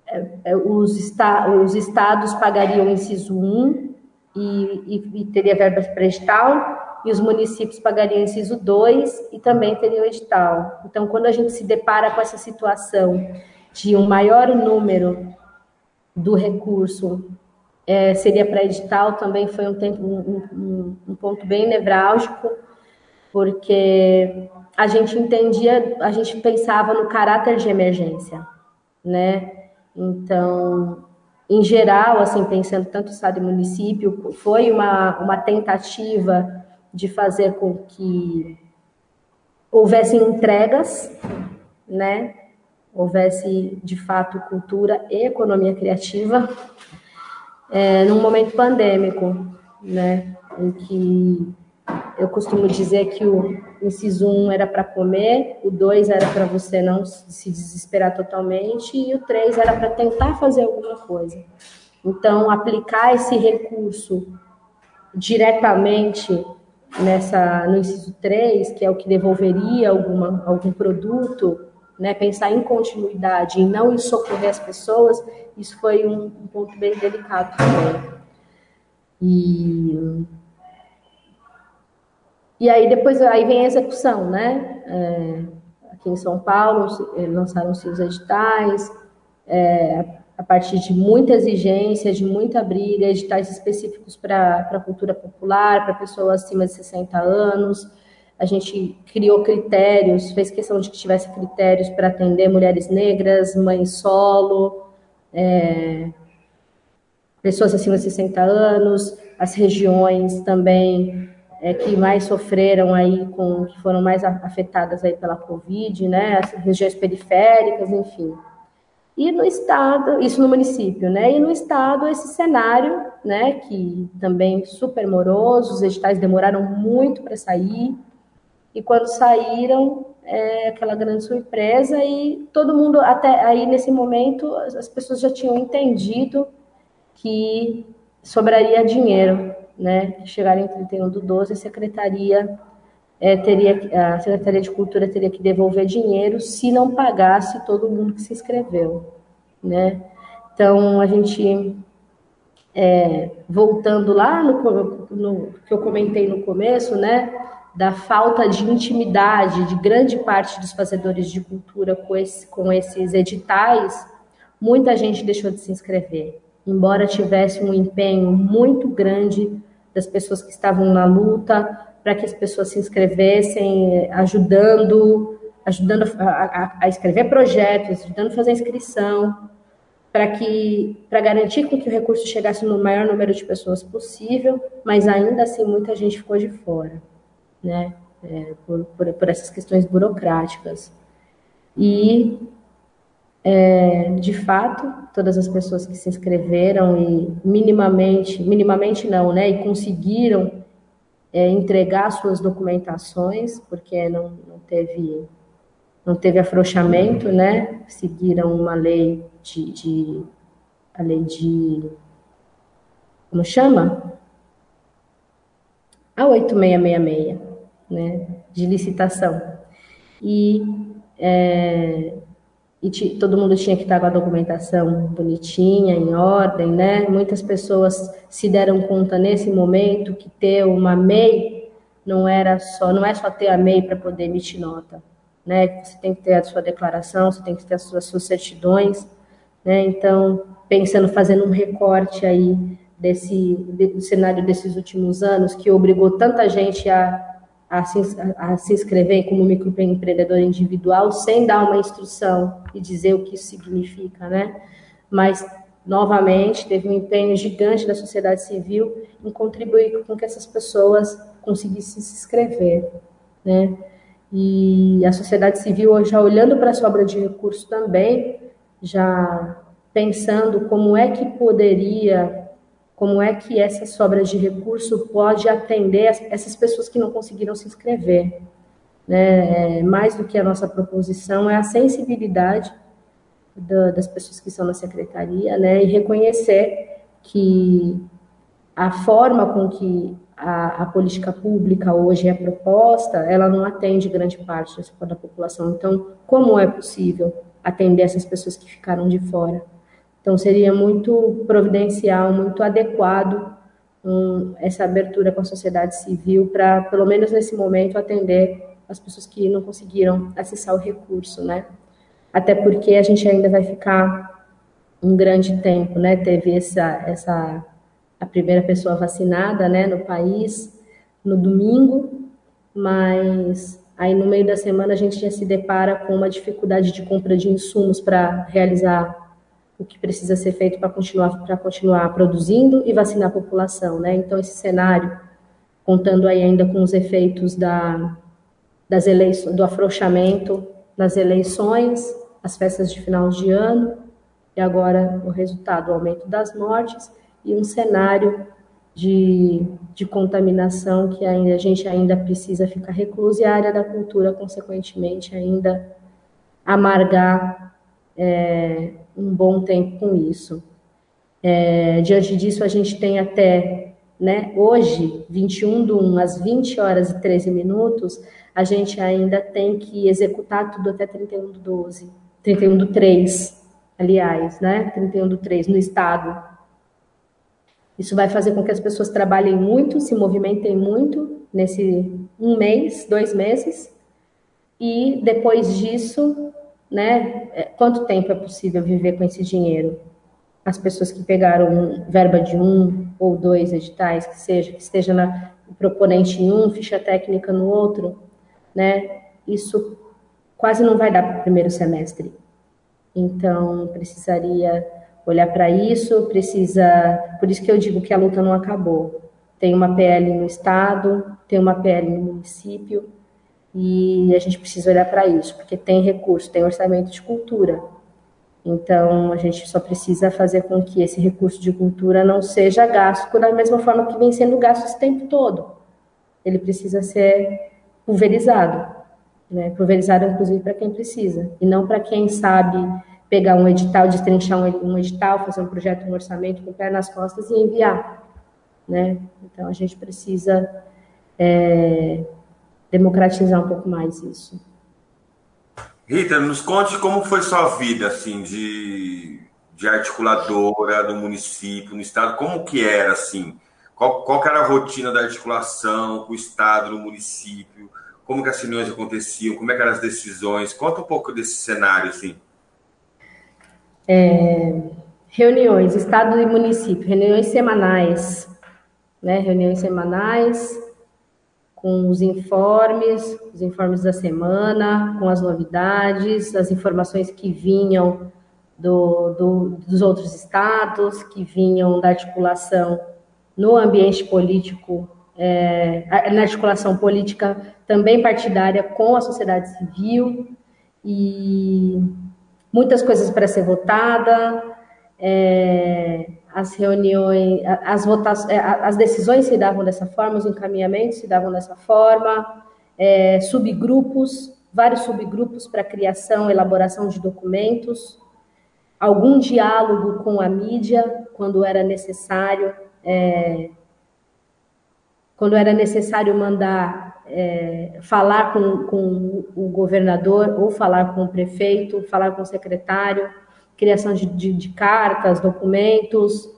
é, é, os, esta, os estados pagariam inciso 1 e, e, e teria verba para edital, e os municípios pagariam inciso 2 e também teriam edital. Então, quando a gente se depara com essa situação de um maior número do recurso é, seria para edital, também foi um, tempo, um, um, um ponto bem nevrálgico, porque a gente entendia, a gente pensava no caráter de emergência, né? Então, em geral, assim, pensando tanto Estado e município, foi uma, uma tentativa de fazer com que houvesse entregas, né? Houvesse, de fato, cultura e economia criativa é, num momento pandêmico, né? Em que eu costumo dizer que o inciso 1 era para comer, o 2 era para você não se desesperar totalmente e o 3 era para tentar fazer alguma coisa. Então, aplicar esse recurso diretamente nessa no inciso 3, que é o que devolveria alguma, algum produto, né, pensar em continuidade e não em socorrer as pessoas, isso foi um, um ponto bem delicado também. E e aí depois aí vem a execução, né? É, aqui em São Paulo lançaram-se os editais, é, a partir de muita exigência, de muita briga, editais específicos para a cultura popular, para pessoas acima de 60 anos. A gente criou critérios, fez questão de que tivesse critérios para atender mulheres negras, mães solo, é, pessoas acima de 60 anos, as regiões também é, que mais sofreram aí com, que foram mais afetadas aí pela Covid, né, as regiões periféricas, enfim. E no estado, isso no município, né, e no estado esse cenário, né, que também super moroso, os editais demoraram muito para sair, e quando saíram, é aquela grande surpresa e todo mundo, até aí nesse momento, as pessoas já tinham entendido que sobraria dinheiro né, que chegarem em 31 do 12, a secretaria é, teria, a Secretaria de Cultura teria que devolver dinheiro se não pagasse todo mundo que se inscreveu, né? Então, a gente, é, voltando lá no, no, que eu comentei no começo, né, da falta de intimidade de grande parte dos fazedores de cultura com, esse, com esses editais, muita gente deixou de se inscrever, embora tivesse um empenho muito grande das pessoas que estavam na luta, para que as pessoas se inscrevessem, ajudando, ajudando a, a, a escrever projetos, ajudando a fazer inscrição, para que para garantir com que o recurso chegasse no maior número de pessoas possível, mas ainda assim muita gente ficou de fora, né? É, por, por, por, essas questões burocráticas. E, é, de fato, todas as pessoas que se inscreveram e minimamente, minimamente não, né? E conseguiram é, entregar suas documentações, porque não, não, teve não teve afrouxamento, né? Seguiram uma lei de, de a lei de como chama? A 8666, né? De licitação. E é, e todo mundo tinha que estar com a documentação bonitinha, em ordem, né? Muitas pessoas se deram conta nesse momento que ter uma MEI não era só, não é só ter a MEI para poder emitir nota, né? Você tem que ter a sua declaração, você tem que ter as suas, suas certidões, né? Então, pensando, fazendo um recorte aí desse do cenário desses últimos anos que obrigou tanta gente a a se, a, se inscrever como microempreendedor individual sem dar uma instrução e dizer o que isso significa, né? Mas, novamente, teve um empenho gigante da sociedade civil em contribuir com que essas pessoas conseguissem se inscrever, né? E a sociedade civil, já olhando para a sobra de recursos também, já pensando como é que poderia como é que essa sobra de recurso pode atender essas pessoas que não conseguiram se inscrever. Né? É, mais do que a nossa proposição é a sensibilidade da, das pessoas que estão na secretaria né? e reconhecer que a forma com que a, a, política pública hoje é proposta, ela não atende grande parte da população. Então, como é possível atender essas pessoas que ficaram de fora? Então, seria muito providencial, muito adequado um, essa abertura com a sociedade civil para, pelo menos nesse momento, atender as pessoas que não conseguiram acessar o recurso, né? Até porque a gente ainda vai ficar um grande tempo, né? Teve essa, essa a primeira pessoa vacinada, né, no país no domingo, mas aí no meio da semana a gente já se depara com uma dificuldade de compra de insumos para realizar o que precisa ser feito para continuar, para continuar produzindo e vacinar a população, né? Então, esse cenário, contando aí ainda com os efeitos da, das eleições, do afrouxamento nas eleições, as festas de final de ano, e agora o resultado, o aumento das mortes, e um cenário de, de contaminação que ainda, a gente ainda precisa ficar recluso, e a área da cultura, consequentemente, ainda amargar é, um bom tempo com isso. É, diante disso, a gente tem até, né, hoje, 21 do 1 às 20 horas e 13 minutos, a gente ainda tem que executar tudo até 31 do 12, 31 do 3, aliás, né, 31 do 3, no Estado. Isso vai fazer com que as pessoas trabalhem muito, se movimentem muito nesse um mês, dois meses, e depois disso né? É, quanto tempo é possível viver com esse dinheiro? As pessoas que pegaram verba de um ou dois editais, que seja, que esteja na proponente em um, ficha técnica no outro, né? Isso quase não vai dar para o primeiro semestre. Então, precisaria olhar para isso, precisa. Por isso que eu digo que a luta não acabou. Tem uma PL no Estado, tem uma PL no município, e a gente precisa olhar para isso, porque tem recurso, tem orçamento de cultura. Então, a gente só precisa fazer com que esse recurso de cultura não seja gasto da mesma forma que vem sendo gasto esse tempo todo. Ele precisa ser pulverizado, né? pulverizado inclusive para quem precisa, e não para quem sabe pegar um edital, destrinchar um edital, fazer um projeto, um orçamento com o pé nas costas e enviar. né? Então a gente precisa é, democratizar um pouco mais isso. Rita, nos conte como foi sua vida, assim, de, de articuladora do município, no estado, como que era, assim? Qual, qual era a rotina da articulação com o estado, no município? Como que as reuniões aconteciam? Como é que eram as decisões? Conta um pouco desse cenário, assim. É, reuniões, estado e município, reuniões semanais, né? Reuniões semanais, com os informes, os informes da semana, com as novidades, as informações que vinham do, do, dos outros estados, que vinham da articulação no ambiente político, é, na articulação política também partidária com a sociedade civil, e muitas coisas para ser votada, é, as reuniões, as votações, é, as decisões se davam dessa forma, os encaminhamentos se davam dessa forma, é, subgrupos, vários subgrupos para criação, elaboração de documentos, algum diálogo com a mídia quando era necessário, é, quando era necessário mandar é, falar com, com o governador ou falar com o prefeito, falar com o secretário criação de, de, de cartas, documentos,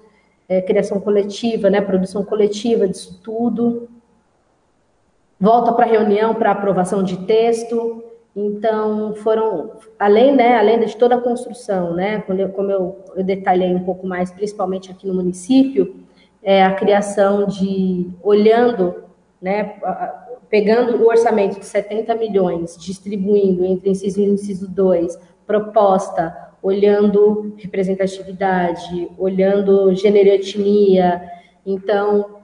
é, criação coletiva, né, produção coletiva disso tudo. Volta para reunião para aprovação de texto. Então, foram, além, né, além de toda a construção, né, quando eu, como eu, eu detalhei um pouco mais, principalmente aqui no município, é a criação de, olhando, né, pegando o orçamento de 70 milhões, distribuindo entre inciso 1 e inciso 2, proposta olhando representatividade, olhando gênero e etnia. Então,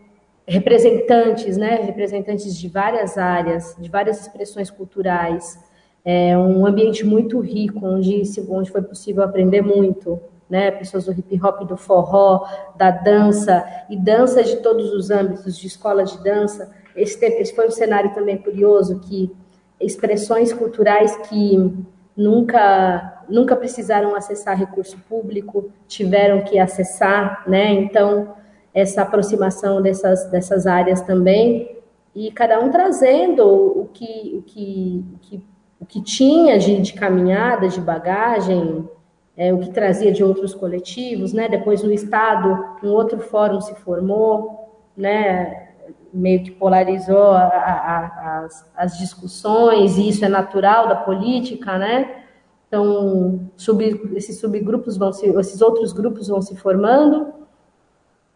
representantes, né, representantes de várias áreas, de várias expressões culturais. É um ambiente muito rico, onde, onde foi possível aprender muito, né, pessoas do hip hop, do forró, da dança, e dança de todos os âmbitos, de escola de dança. Esse, esse foi um cenário também curioso, que expressões culturais que nunca nunca precisaram acessar recurso público, tiveram que acessar, né? Então, essa aproximação dessas, dessas áreas também, e cada um trazendo o que, o que, o que, o que tinha de, de caminhada, de bagagem, é, o que trazia de outros coletivos, né? Depois no Estado, um outro fórum se formou, né? Meio que polarizou a, a, as, as discussões, e isso é natural da política, né? Então, sub, esses subgrupos vão se, esses outros grupos vão se formando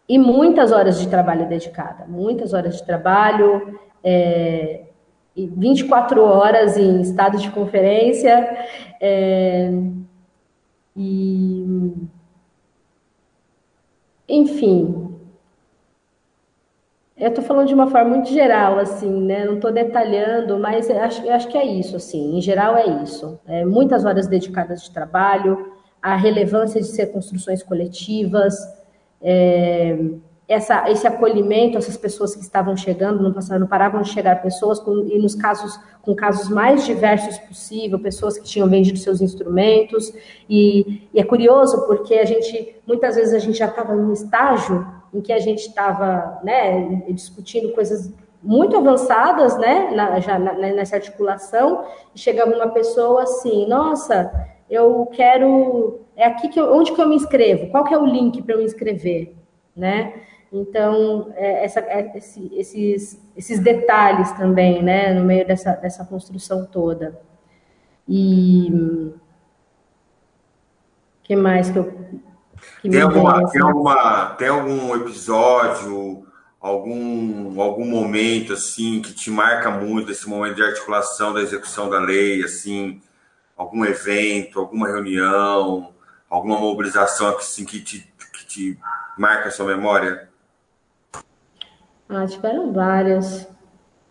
e muitas horas de trabalho dedicada, muitas horas de trabalho, é, 24 horas em estado de conferência, é, e, enfim, eu estou falando de uma forma muito geral, assim, né? Não estou detalhando, mas acho, acho que é isso, assim. Em geral é isso. É, muitas horas dedicadas de trabalho, a relevância de ser construções coletivas, é, essa, esse acolhimento, essas pessoas que estavam chegando no passado, não paravam de chegar pessoas, com, e nos casos, com casos mais diversos possível, pessoas que tinham vendido seus instrumentos, e, e é curioso porque a gente, muitas vezes a gente já estava num estágio em que a gente estava né, discutindo coisas muito avançadas, né, na, já na, nessa articulação, e chegava uma pessoa assim, nossa, eu quero, é aqui que eu, onde que eu me inscrevo? Qual que é o link para eu me inscrever, né? Então, é, essa, é, esse, esses, esses detalhes também, né, no meio dessa, dessa construção toda. E que mais que eu tem, alguma, tem, alguma, tem algum episódio, algum, algum momento assim que te marca muito esse momento de articulação da execução da lei, assim, algum evento, alguma reunião, alguma mobilização assim, que, te, que te marca a sua memória? Ah, tiveram várias.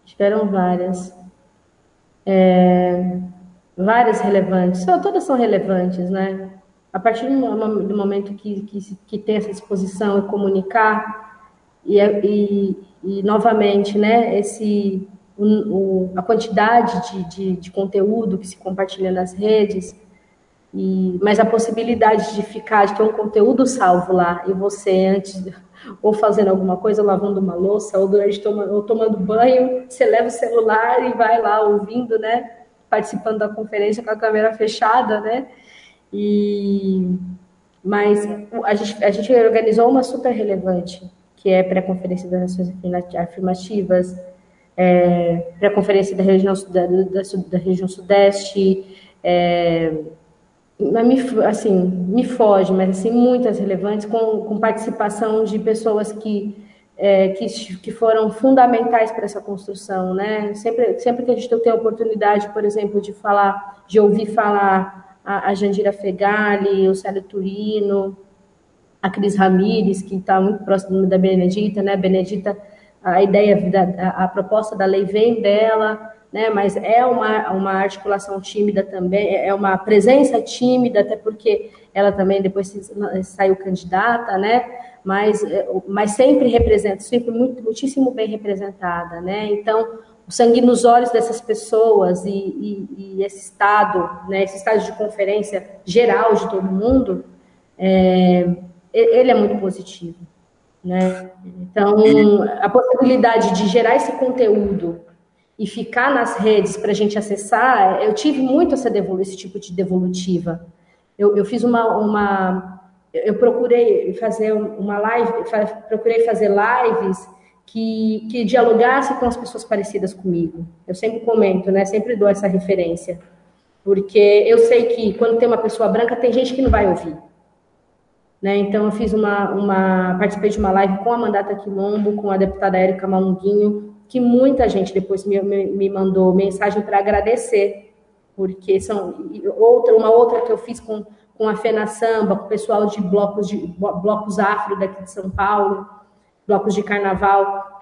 Tiveram várias. É, várias relevantes. Todas são relevantes, né? A partir do momento que, que, que tem essa exposição e comunicar, e, e, e novamente, né, esse, o, o, a quantidade de, de, de, conteúdo que se compartilha nas redes, e, mas a possibilidade de ficar, de ter um conteúdo salvo lá, e você, antes, ou fazendo alguma coisa, lavando uma louça, ou, durante ou tomando banho, você leva o celular e vai lá ouvindo, né? Participando da conferência com a câmera fechada, né? E, mas a gente, a gente organizou uma super relevante, que é pré-conferência das Nações Afirmativas, é, pré-conferência da região, da, da, da região Sudeste, é, me, assim, me foge, mas assim, muitas relevantes, com, com participação de pessoas que, é, que, que foram fundamentais para essa construção, né? Sempre, sempre que a gente tem a oportunidade, por exemplo, de falar, de ouvir falar a, a Jandira Fegali, o Célio Turino, a Cris Ramires, que está muito próximo da Benedita, né? Benedita, a ideia, a, a proposta da lei vem dela, né? Mas é uma, uma articulação tímida também, é, é uma presença tímida, até porque ela também depois saiu candidata, né? Mas, é, mas sempre representa, sempre muito, muitíssimo bem representada, né? Então, o sangue nos olhos dessas pessoas e, e, e esse estado, né? Esse estado de conferência geral de todo mundo, é, ele é muito positivo, né? Então, a possibilidade de gerar esse conteúdo e ficar nas redes para a gente acessar, eu tive muito essa esse tipo de devolutiva. Eu, eu fiz uma, uma, eu procurei fazer uma live, procurei fazer lives que, que dialogasse com as pessoas parecidas comigo. Eu sempre comento, né? Sempre dou essa referência, porque eu sei que quando tem uma pessoa branca tem gente que não vai ouvir. Né? Então, eu fiz uma, uma, participei de uma live com a Mandata Quilombo, com a deputada Érica Malunguinho, que muita gente depois me, me, me mandou mensagem para agradecer, porque são outra, uma outra que eu fiz com, com a Fena Samba, com o pessoal de blocos de blocos afro daqui de São Paulo, blocos de carnaval.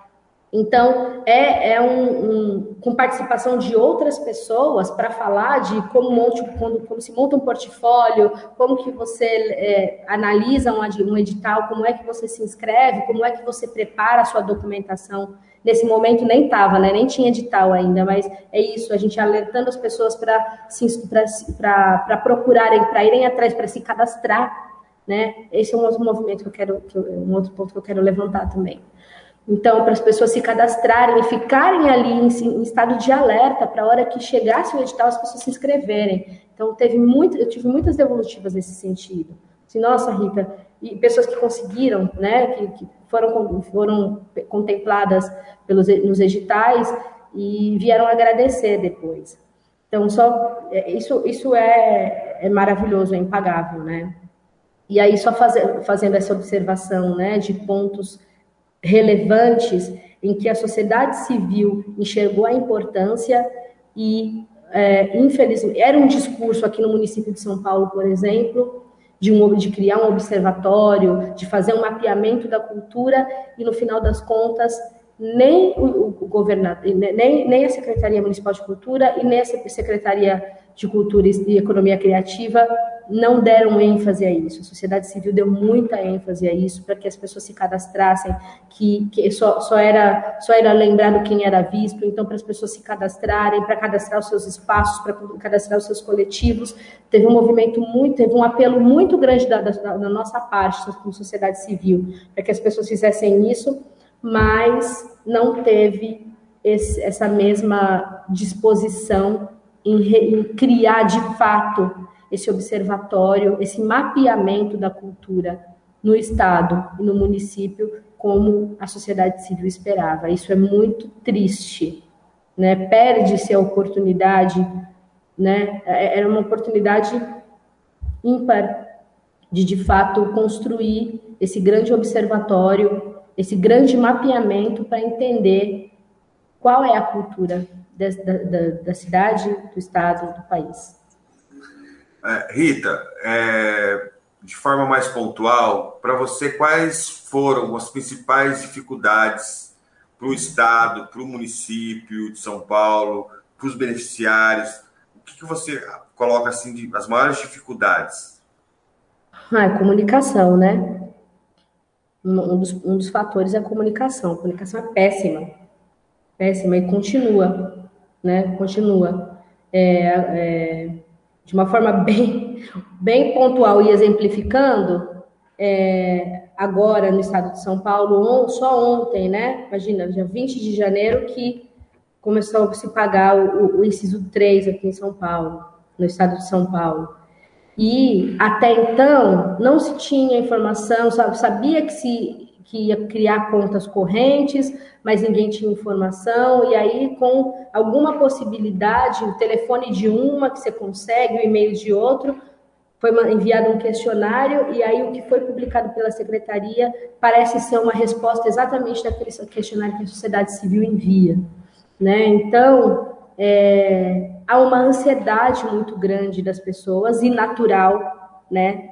Então, é, é um, um, com participação de outras pessoas para falar de como, monte, como, como, se monta um portfólio, como que você é, analisa um, um edital, como é que você se inscreve, como é que você prepara a sua documentação Nesse momento nem estava, né? nem tinha edital ainda, mas é isso, a gente alertando as pessoas para procurarem, para irem atrás, para se cadastrar, né? Esse é um outro movimento que eu quero, que eu, um outro ponto que eu quero levantar também. Então, para as pessoas se cadastrarem e ficarem ali em, em estado de alerta para a hora que chegasse o edital, as pessoas se inscreverem. Então, teve muito, eu tive muitas devolutivas nesse sentido. Assim, nossa, Rita, e pessoas que conseguiram, né, que, que foram, foram contempladas pelos, nos editais e vieram agradecer depois. Então, só é, isso, isso é, é maravilhoso, é impagável, né? E aí, só fazer, fazendo essa observação, né, de pontos relevantes em que a sociedade civil enxergou a importância e, é, infelizmente, era um discurso aqui no município de São Paulo, por exemplo, de, um, de criar um observatório, de fazer um mapeamento da cultura e, no final das contas, nem o, o governador, nem, nem a Secretaria Municipal de Cultura e nem a Secretaria de Cultura e Economia Criativa não deram ênfase a isso. A sociedade civil deu muita ênfase a isso para que as pessoas se cadastrassem, que, que só, só, era, só era lembrado quem era visto, então para as pessoas se cadastrarem, para cadastrar os seus espaços, para cadastrar os seus coletivos. Teve um movimento muito, teve um apelo muito grande da, da, da nossa parte, como sociedade civil, para que as pessoas fizessem isso mas não teve esse, essa mesma disposição em, re, em criar de fato esse observatório, esse mapeamento da cultura no Estado e no município, como a sociedade civil esperava. Isso é muito triste. Né? Perde-se a oportunidade, né? É, era uma oportunidade ímpar de, de fato, construir esse grande observatório esse grande mapeamento para entender qual é a cultura da, da, da, cidade, do estado, do país. É, Rita, é, de forma mais pontual, para você, quais foram as principais dificuldades para o estado, para o município de São Paulo, para os beneficiários? O que, que você coloca assim de, as maiores dificuldades? Ah, é comunicação, né? um dos, um dos fatores é a comunicação. A comunicação é péssima, péssima e continua, né? Continua. É, é, de uma forma bem, bem pontual e exemplificando, é, agora no estado de São Paulo, só ontem, né? Imagina, dia 20 de janeiro, que começou a se pagar o, o inciso 3 aqui em São Paulo, no estado de São Paulo. E até então não se tinha informação, sabia que se que ia criar contas correntes, mas ninguém tinha informação, e aí com alguma possibilidade, o telefone de uma que você consegue, o e-mail de outro, foi enviado um questionário, e aí o que foi publicado pela secretaria parece ser uma resposta exatamente daquele questionário que a sociedade civil envia. Né? Então, é, há uma ansiedade muito grande das pessoas e natural, né?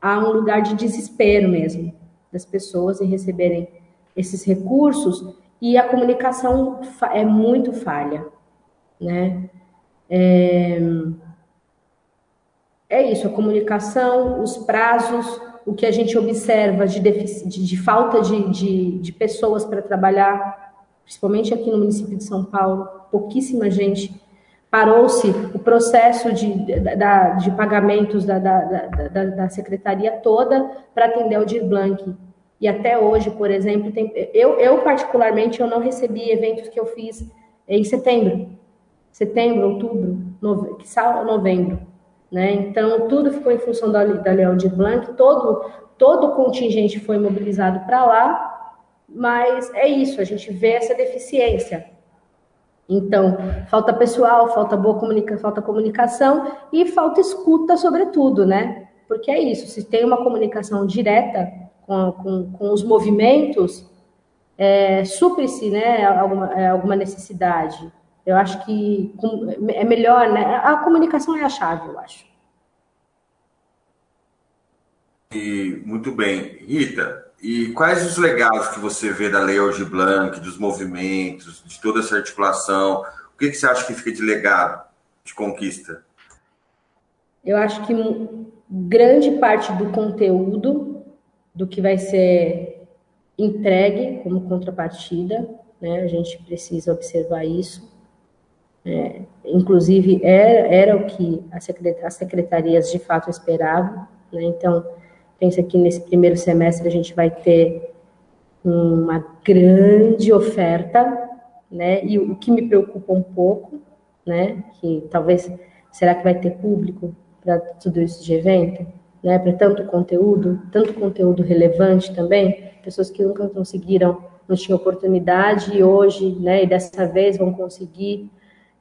Há um lugar de desespero mesmo das pessoas em receberem esses recursos e a comunicação é muito falha, né? É, é isso, a comunicação, os prazos, o que a gente observa de, de, de falta de, de, de pessoas para trabalhar, principalmente aqui no município de São Paulo, pouquíssima gente parou-se o processo de, de, pagamentos da, da, da, da, secretaria toda para atender o Dir Blanc. E até hoje, por exemplo, tem, eu, eu particularmente eu não recebi eventos que eu fiz em setembro, setembro, outubro, nove, novembro. Né? Então, tudo ficou em função da, da Leão de Blanc, todo, todo o contingente foi mobilizado para lá, mas é isso, a gente vê essa deficiência. Então, falta pessoal, falta boa comunicação, falta comunicação e falta escuta, sobretudo, né? Porque é isso, se tem uma comunicação direta com, com, com os movimentos, é, supre-se né, alguma, é, alguma necessidade. Eu acho que é melhor, né? A comunicação é a chave, eu acho. E, muito bem. Rita, e quais os legados que você vê da Lei Aldir Blanc, dos movimentos, de toda essa articulação? O que, que você acha que fica de legado, de conquista? Eu acho que grande parte do conteúdo do que vai ser entregue como contrapartida, né? A gente precisa observar isso. É, inclusive, era, era o que as secretarias de fato esperavam, né? Então, pensa que nesse primeiro semestre a gente vai ter uma grande oferta, né? E o que me preocupa um pouco, né? Que talvez será que vai ter público para tudo isso de evento, né? Para tanto conteúdo, tanto conteúdo relevante também, pessoas que nunca conseguiram, não tinham oportunidade e hoje, né? E dessa vez vão conseguir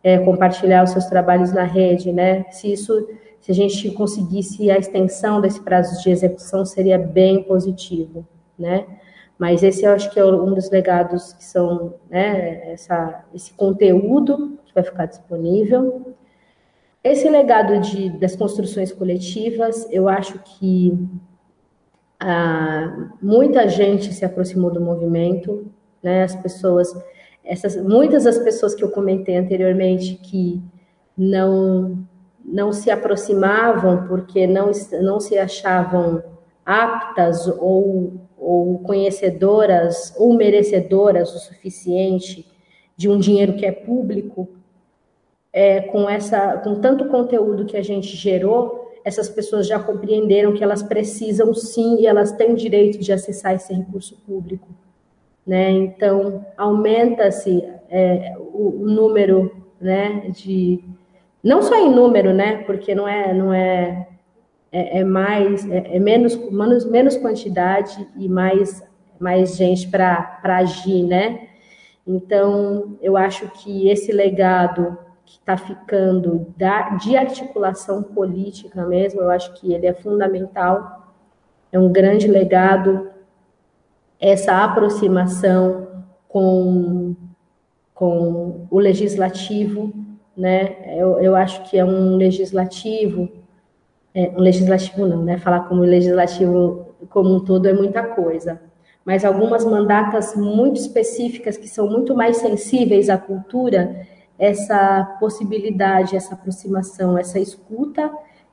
é, compartilhar os seus trabalhos na rede, né? Se isso se a gente conseguisse a extensão desse prazo de execução, seria bem positivo, né? Mas esse eu acho que é um dos legados que são, né, essa, esse conteúdo que vai ficar disponível. Esse legado de, das construções coletivas, eu acho que ah, muita gente se aproximou do movimento, né, as pessoas, essas, muitas das pessoas que eu comentei anteriormente que não não se aproximavam porque não, não se achavam aptas ou, ou conhecedoras ou merecedoras o suficiente de um dinheiro que é público, é, com, essa, com tanto conteúdo que a gente gerou, essas pessoas já compreenderam que elas precisam sim e elas têm direito de acessar esse recurso público. Né? Então, aumenta-se é, o, o número né, de não só em número, né? Porque não é, não é, é, é mais, é, é, menos, menos, menos quantidade e mais, mais gente para agir, né? Então, eu acho que esse legado que está ficando da, de articulação política mesmo, eu acho que ele é fundamental, é um grande legado, essa aproximação com, com o legislativo, né? Eu, eu acho que é um legislativo, é, um legislativo não, né? Falar como legislativo como um todo é muita coisa, mas algumas mandatas muito específicas que são muito mais sensíveis à cultura, essa possibilidade, essa aproximação, essa escuta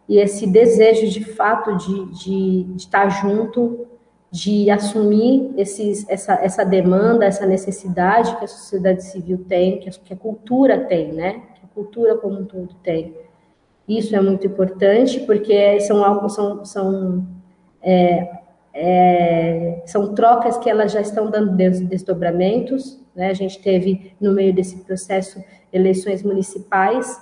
e esse desejo de fato de, de, de estar junto, de assumir esses, essa, essa demanda, essa necessidade que a sociedade civil tem, que a, que a cultura tem, né? Cultura como um todo tem. Isso é muito importante porque são algo são, são é, é, são trocas que elas já estão dando desdobramentos. Né? A gente teve, no meio desse processo, eleições municipais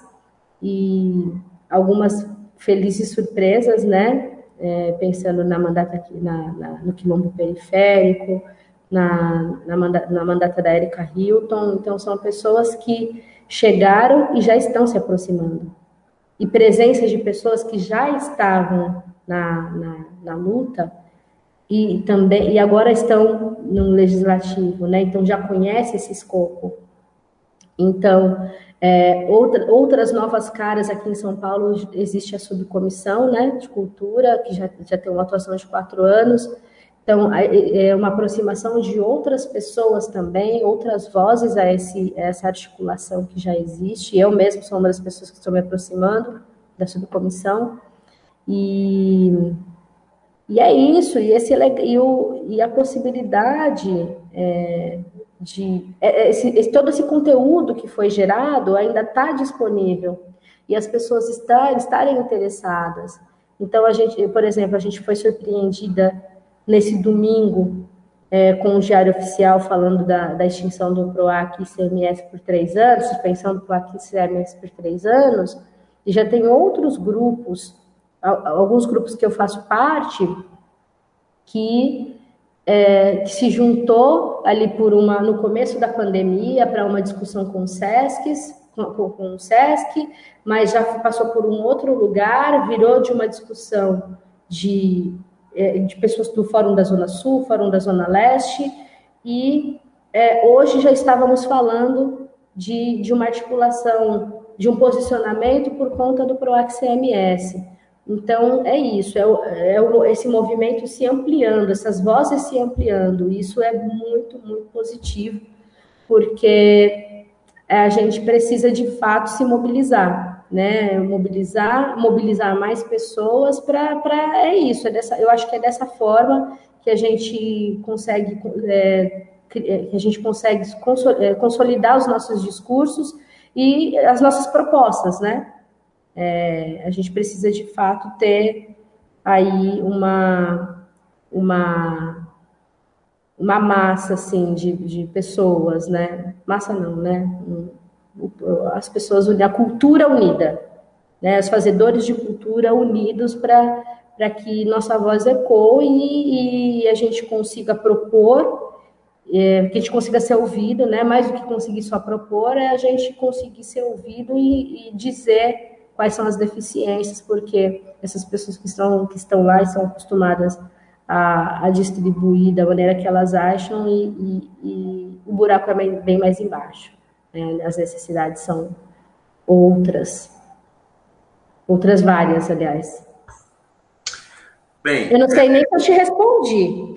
e algumas felizes surpresas, né? É, pensando na mandata aqui, na, na, no quilombo periférico, na, na, manda, na mandata da Erika Hilton. Então, são pessoas que chegaram e já estão se aproximando. E presença de pessoas que já estavam na, na, na luta e também e agora estão no legislativo, né? Então já conhece esse escopo. Então, é, outra, outras novas caras aqui em São Paulo existe a subcomissão, né, de cultura que já, já tem uma atuação de quatro anos. Então, é uma aproximação de outras pessoas também, outras vozes a, esse, a essa articulação que já existe. Eu mesmo sou uma das pessoas que estou me aproximando da subcomissão. E e é isso, e, esse, e, o, e a possibilidade é, de. É, é, esse, esse, todo esse conteúdo que foi gerado ainda está disponível e as pessoas estar, estarem interessadas. Então, a gente, por exemplo, a gente foi surpreendida nesse domingo é, com o Diário Oficial falando da, da extinção do PROAC e CMS por três anos, suspensão do PROAC e CMS por três anos, e já tem outros grupos alguns grupos que eu faço parte, que, é, que se juntou ali por uma no começo da pandemia para uma discussão com o SESC, com, com o SESC, mas já passou por um outro lugar, virou de uma discussão de, de pessoas do Fórum da Zona Sul, Fórum da Zona Leste, e é, hoje já estávamos falando de, de uma articulação, de um posicionamento por conta do PROAC-CMS. Então, é isso, é, é esse movimento se ampliando, essas vozes se ampliando. Isso é muito, muito positivo, porque a gente precisa de fato se mobilizar, né? Mobilizar, mobilizar mais pessoas para. É isso, é dessa, eu acho que é dessa forma que a gente consegue. É, que a gente consegue é, consolidar os nossos discursos e as nossas propostas, né? É, a gente precisa de fato ter aí uma, uma, uma massa assim de, de pessoas, né? Massa não, né? As pessoas, a cultura unida, né? Os fazedores de cultura unidos para que nossa voz ecoe e, e, a gente consiga propor, é, que a gente consiga ser ouvido, né? Mais do que conseguir só propor, é a gente conseguir ser ouvido e, e dizer quais são as deficiências, porque essas pessoas que estão, que estão lá e são acostumadas a, a distribuir da maneira que elas acham e, e, e o buraco é bem mais embaixo. Né? As necessidades são outras, outras várias, aliás. Bem, eu não sei nem se eu te respondi.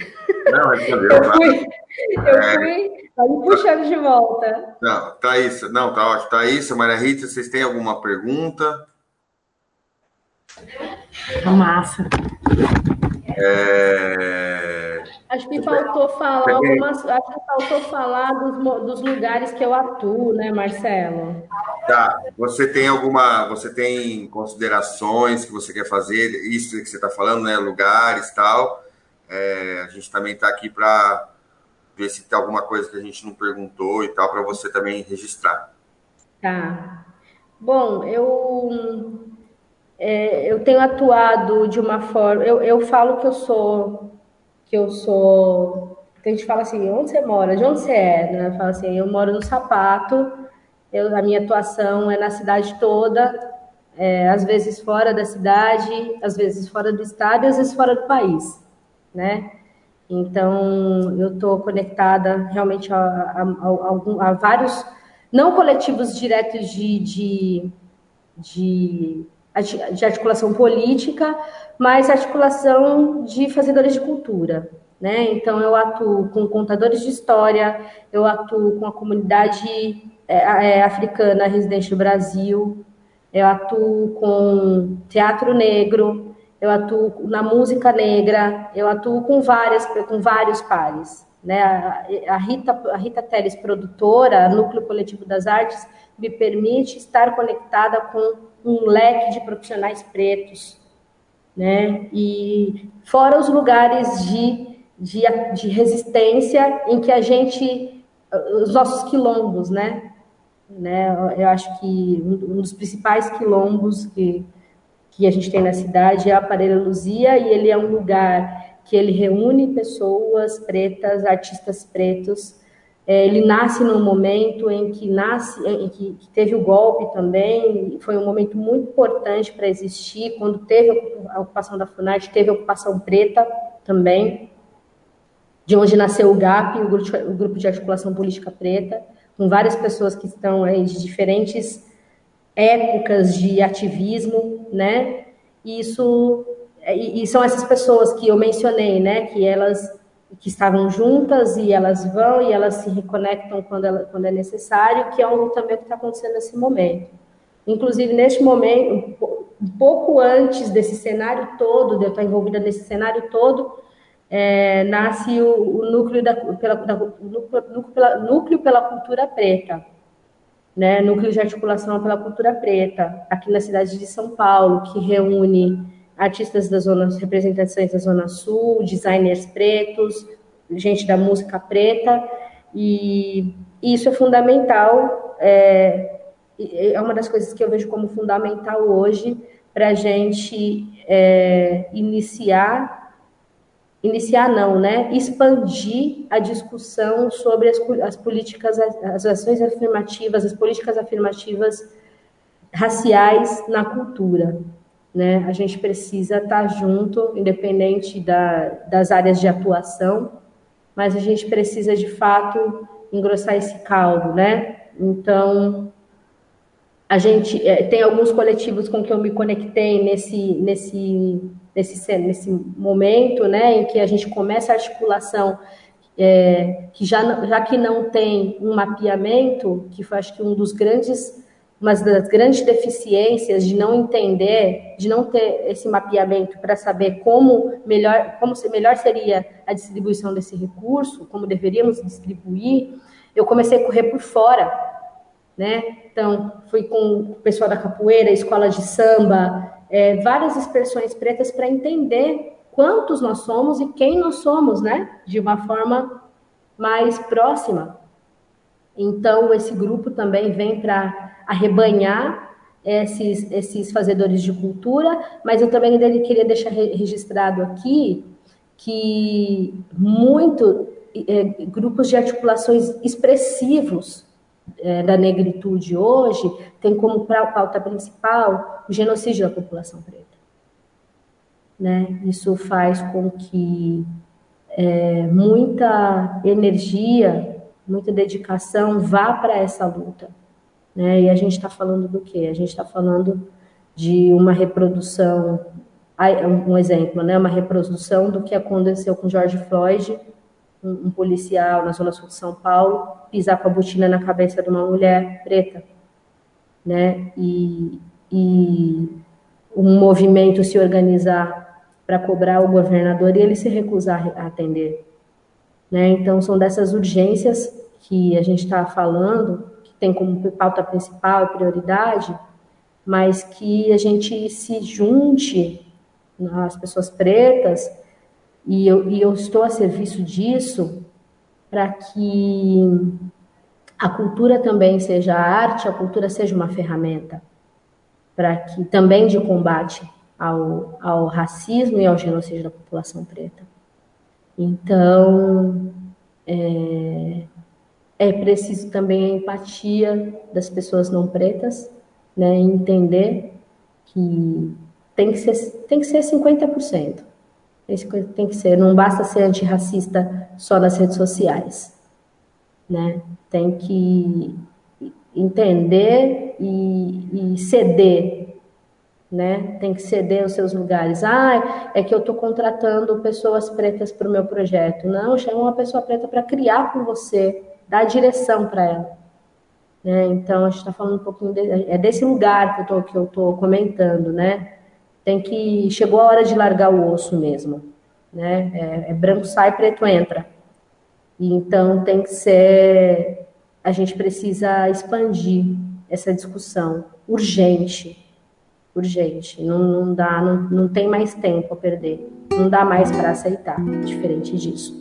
Não, respondeu. eu fui, eu fui Tá me puxando de volta. Não, Thaís, não, tá ótimo. Thaís, Maria Rita, vocês têm alguma pergunta? Massa. É... Acho que faltou falar algumas. Acho que faltou falar dos, dos lugares que eu atuo, né, Marcelo? Tá. Você tem alguma. Você tem considerações que você quer fazer? Isso que você está falando, né? Lugares tal. É, a gente também está aqui para ver se tem alguma coisa que a gente não perguntou e tal, para você também registrar. Tá. Bom, eu, é, eu tenho atuado de uma forma. Eu, eu falo que eu sou. Que eu sou. A gente fala assim, onde você mora? De onde você é? Né? Fala assim, eu moro no sapato, eu, a minha atuação é na cidade toda, é, às vezes fora da cidade, às vezes fora do estado e às vezes fora do país, né? Então, eu estou conectada realmente a, a, a, a, vários, não coletivos diretos de, de, de, de articulação política, mas articulação de fazedores de cultura. Né? Então, eu atuo com contadores de história, eu atuo com a comunidade é, é, africana residente no Brasil, eu atuo com teatro negro, eu atuo na música negra, eu atuo com várias, com vários pares. Né? A, Rita, a Rita Teles, produtora, Núcleo Coletivo das Artes, me permite estar conectada com um leque de profissionais pretos, né? E fora os lugares de, de, de resistência em que a gente, os nossos quilombos, né? né? Eu acho que um dos principais quilombos que, que a gente tem na cidade é a Aparelho Luzia e ele é um lugar que ele reúne pessoas pretas, artistas pretos, é, ele nasce num momento em que nasce, em que, que, teve o golpe também, foi um momento muito importante para existir. Quando teve a ocupação da FUNAT, teve a ocupação preta também, de onde nasceu o GAP, o grupo, o grupo de articulação política preta, com várias pessoas que estão aí de diferentes épocas de ativismo, né? E isso e, e são essas pessoas que eu mencionei, né? Que elas que estavam juntas e elas vão e elas se reconectam quando, ela, quando é necessário, que é um também que está acontecendo nesse momento. Inclusive, neste momento, um pouco antes desse cenário todo, de eu estar envolvida nesse cenário todo, é, nasce o, o núcleo, da, pela, da, núcleo, pela, núcleo pela cultura preta, né? núcleo de articulação pela cultura preta, aqui na cidade de São Paulo, que reúne artistas das zonas, representações da Zona Sul, designers pretos, gente da música preta, e isso é fundamental, é, é uma das coisas que eu vejo como fundamental hoje para a gente é, iniciar, iniciar não, né, expandir a discussão sobre as, as políticas, as ações afirmativas, as políticas afirmativas raciais na cultura né? A gente precisa estar junto, independente da, das áreas de atuação, mas a gente precisa de fato engrossar esse caldo, né? Então, a gente é, tem alguns coletivos com que eu me conectei nesse nesse nesse nesse momento, né, em que a gente começa a articulação é, que já já que não tem um mapeamento, que foi acho que um dos grandes uma das grandes deficiências de não entender, de não ter esse mapeamento para saber como melhor, como melhor seria a distribuição desse recurso, como deveríamos distribuir, eu comecei a correr por fora, né? Então, fui com o pessoal da capoeira, escola de samba, é, várias expressões pretas para entender quantos nós somos e quem nós somos, né? De uma forma mais próxima. Então, esse grupo também vem para arrebanhar esses, esses fazedores de cultura, mas eu também queria deixar registrado aqui que muito é, grupos de articulações expressivos é, da negritude hoje tem como pauta principal o genocídio da população preta. Né? Isso faz com que é, muita energia muita dedicação vá para essa luta. Né? E a gente está falando do quê? A gente está falando de uma reprodução, um exemplo, né? uma reprodução do que aconteceu com George Floyd, um, policial na zona sul de São Paulo, pisar com a botina na cabeça de uma mulher preta. Né? E, e um movimento se organizar para cobrar o governador e ele se recusar a atender. Né? Então, são dessas urgências que a gente está falando, tem como pauta principal e prioridade, mas que a gente se junte, as pessoas pretas, e eu, e eu estou a serviço disso, para que a cultura também seja arte, a cultura seja uma ferramenta, para que também de combate ao, ao racismo e ao genocídio da população preta. Então, é, é preciso também a empatia das pessoas não pretas, né? Entender que tem que ser, tem que ser 50%. Tem que ser, não basta ser antirracista só nas redes sociais, né? Tem que entender e, e ceder né? Tem que ceder os seus lugares. Ah, é que eu estou contratando pessoas pretas para o meu projeto. Não, chama uma pessoa preta para criar com você, dar direção para ela. Né? Então, a gente está falando um pouquinho de, é desse lugar que eu estou comentando, né? Tem que chegou a hora de largar o osso mesmo, né? É, é branco sai, preto entra. E, então tem que ser, a gente precisa expandir essa discussão urgente urgente. Não, não dá, não, não tem mais tempo a perder. Não dá mais para aceitar, diferente disso.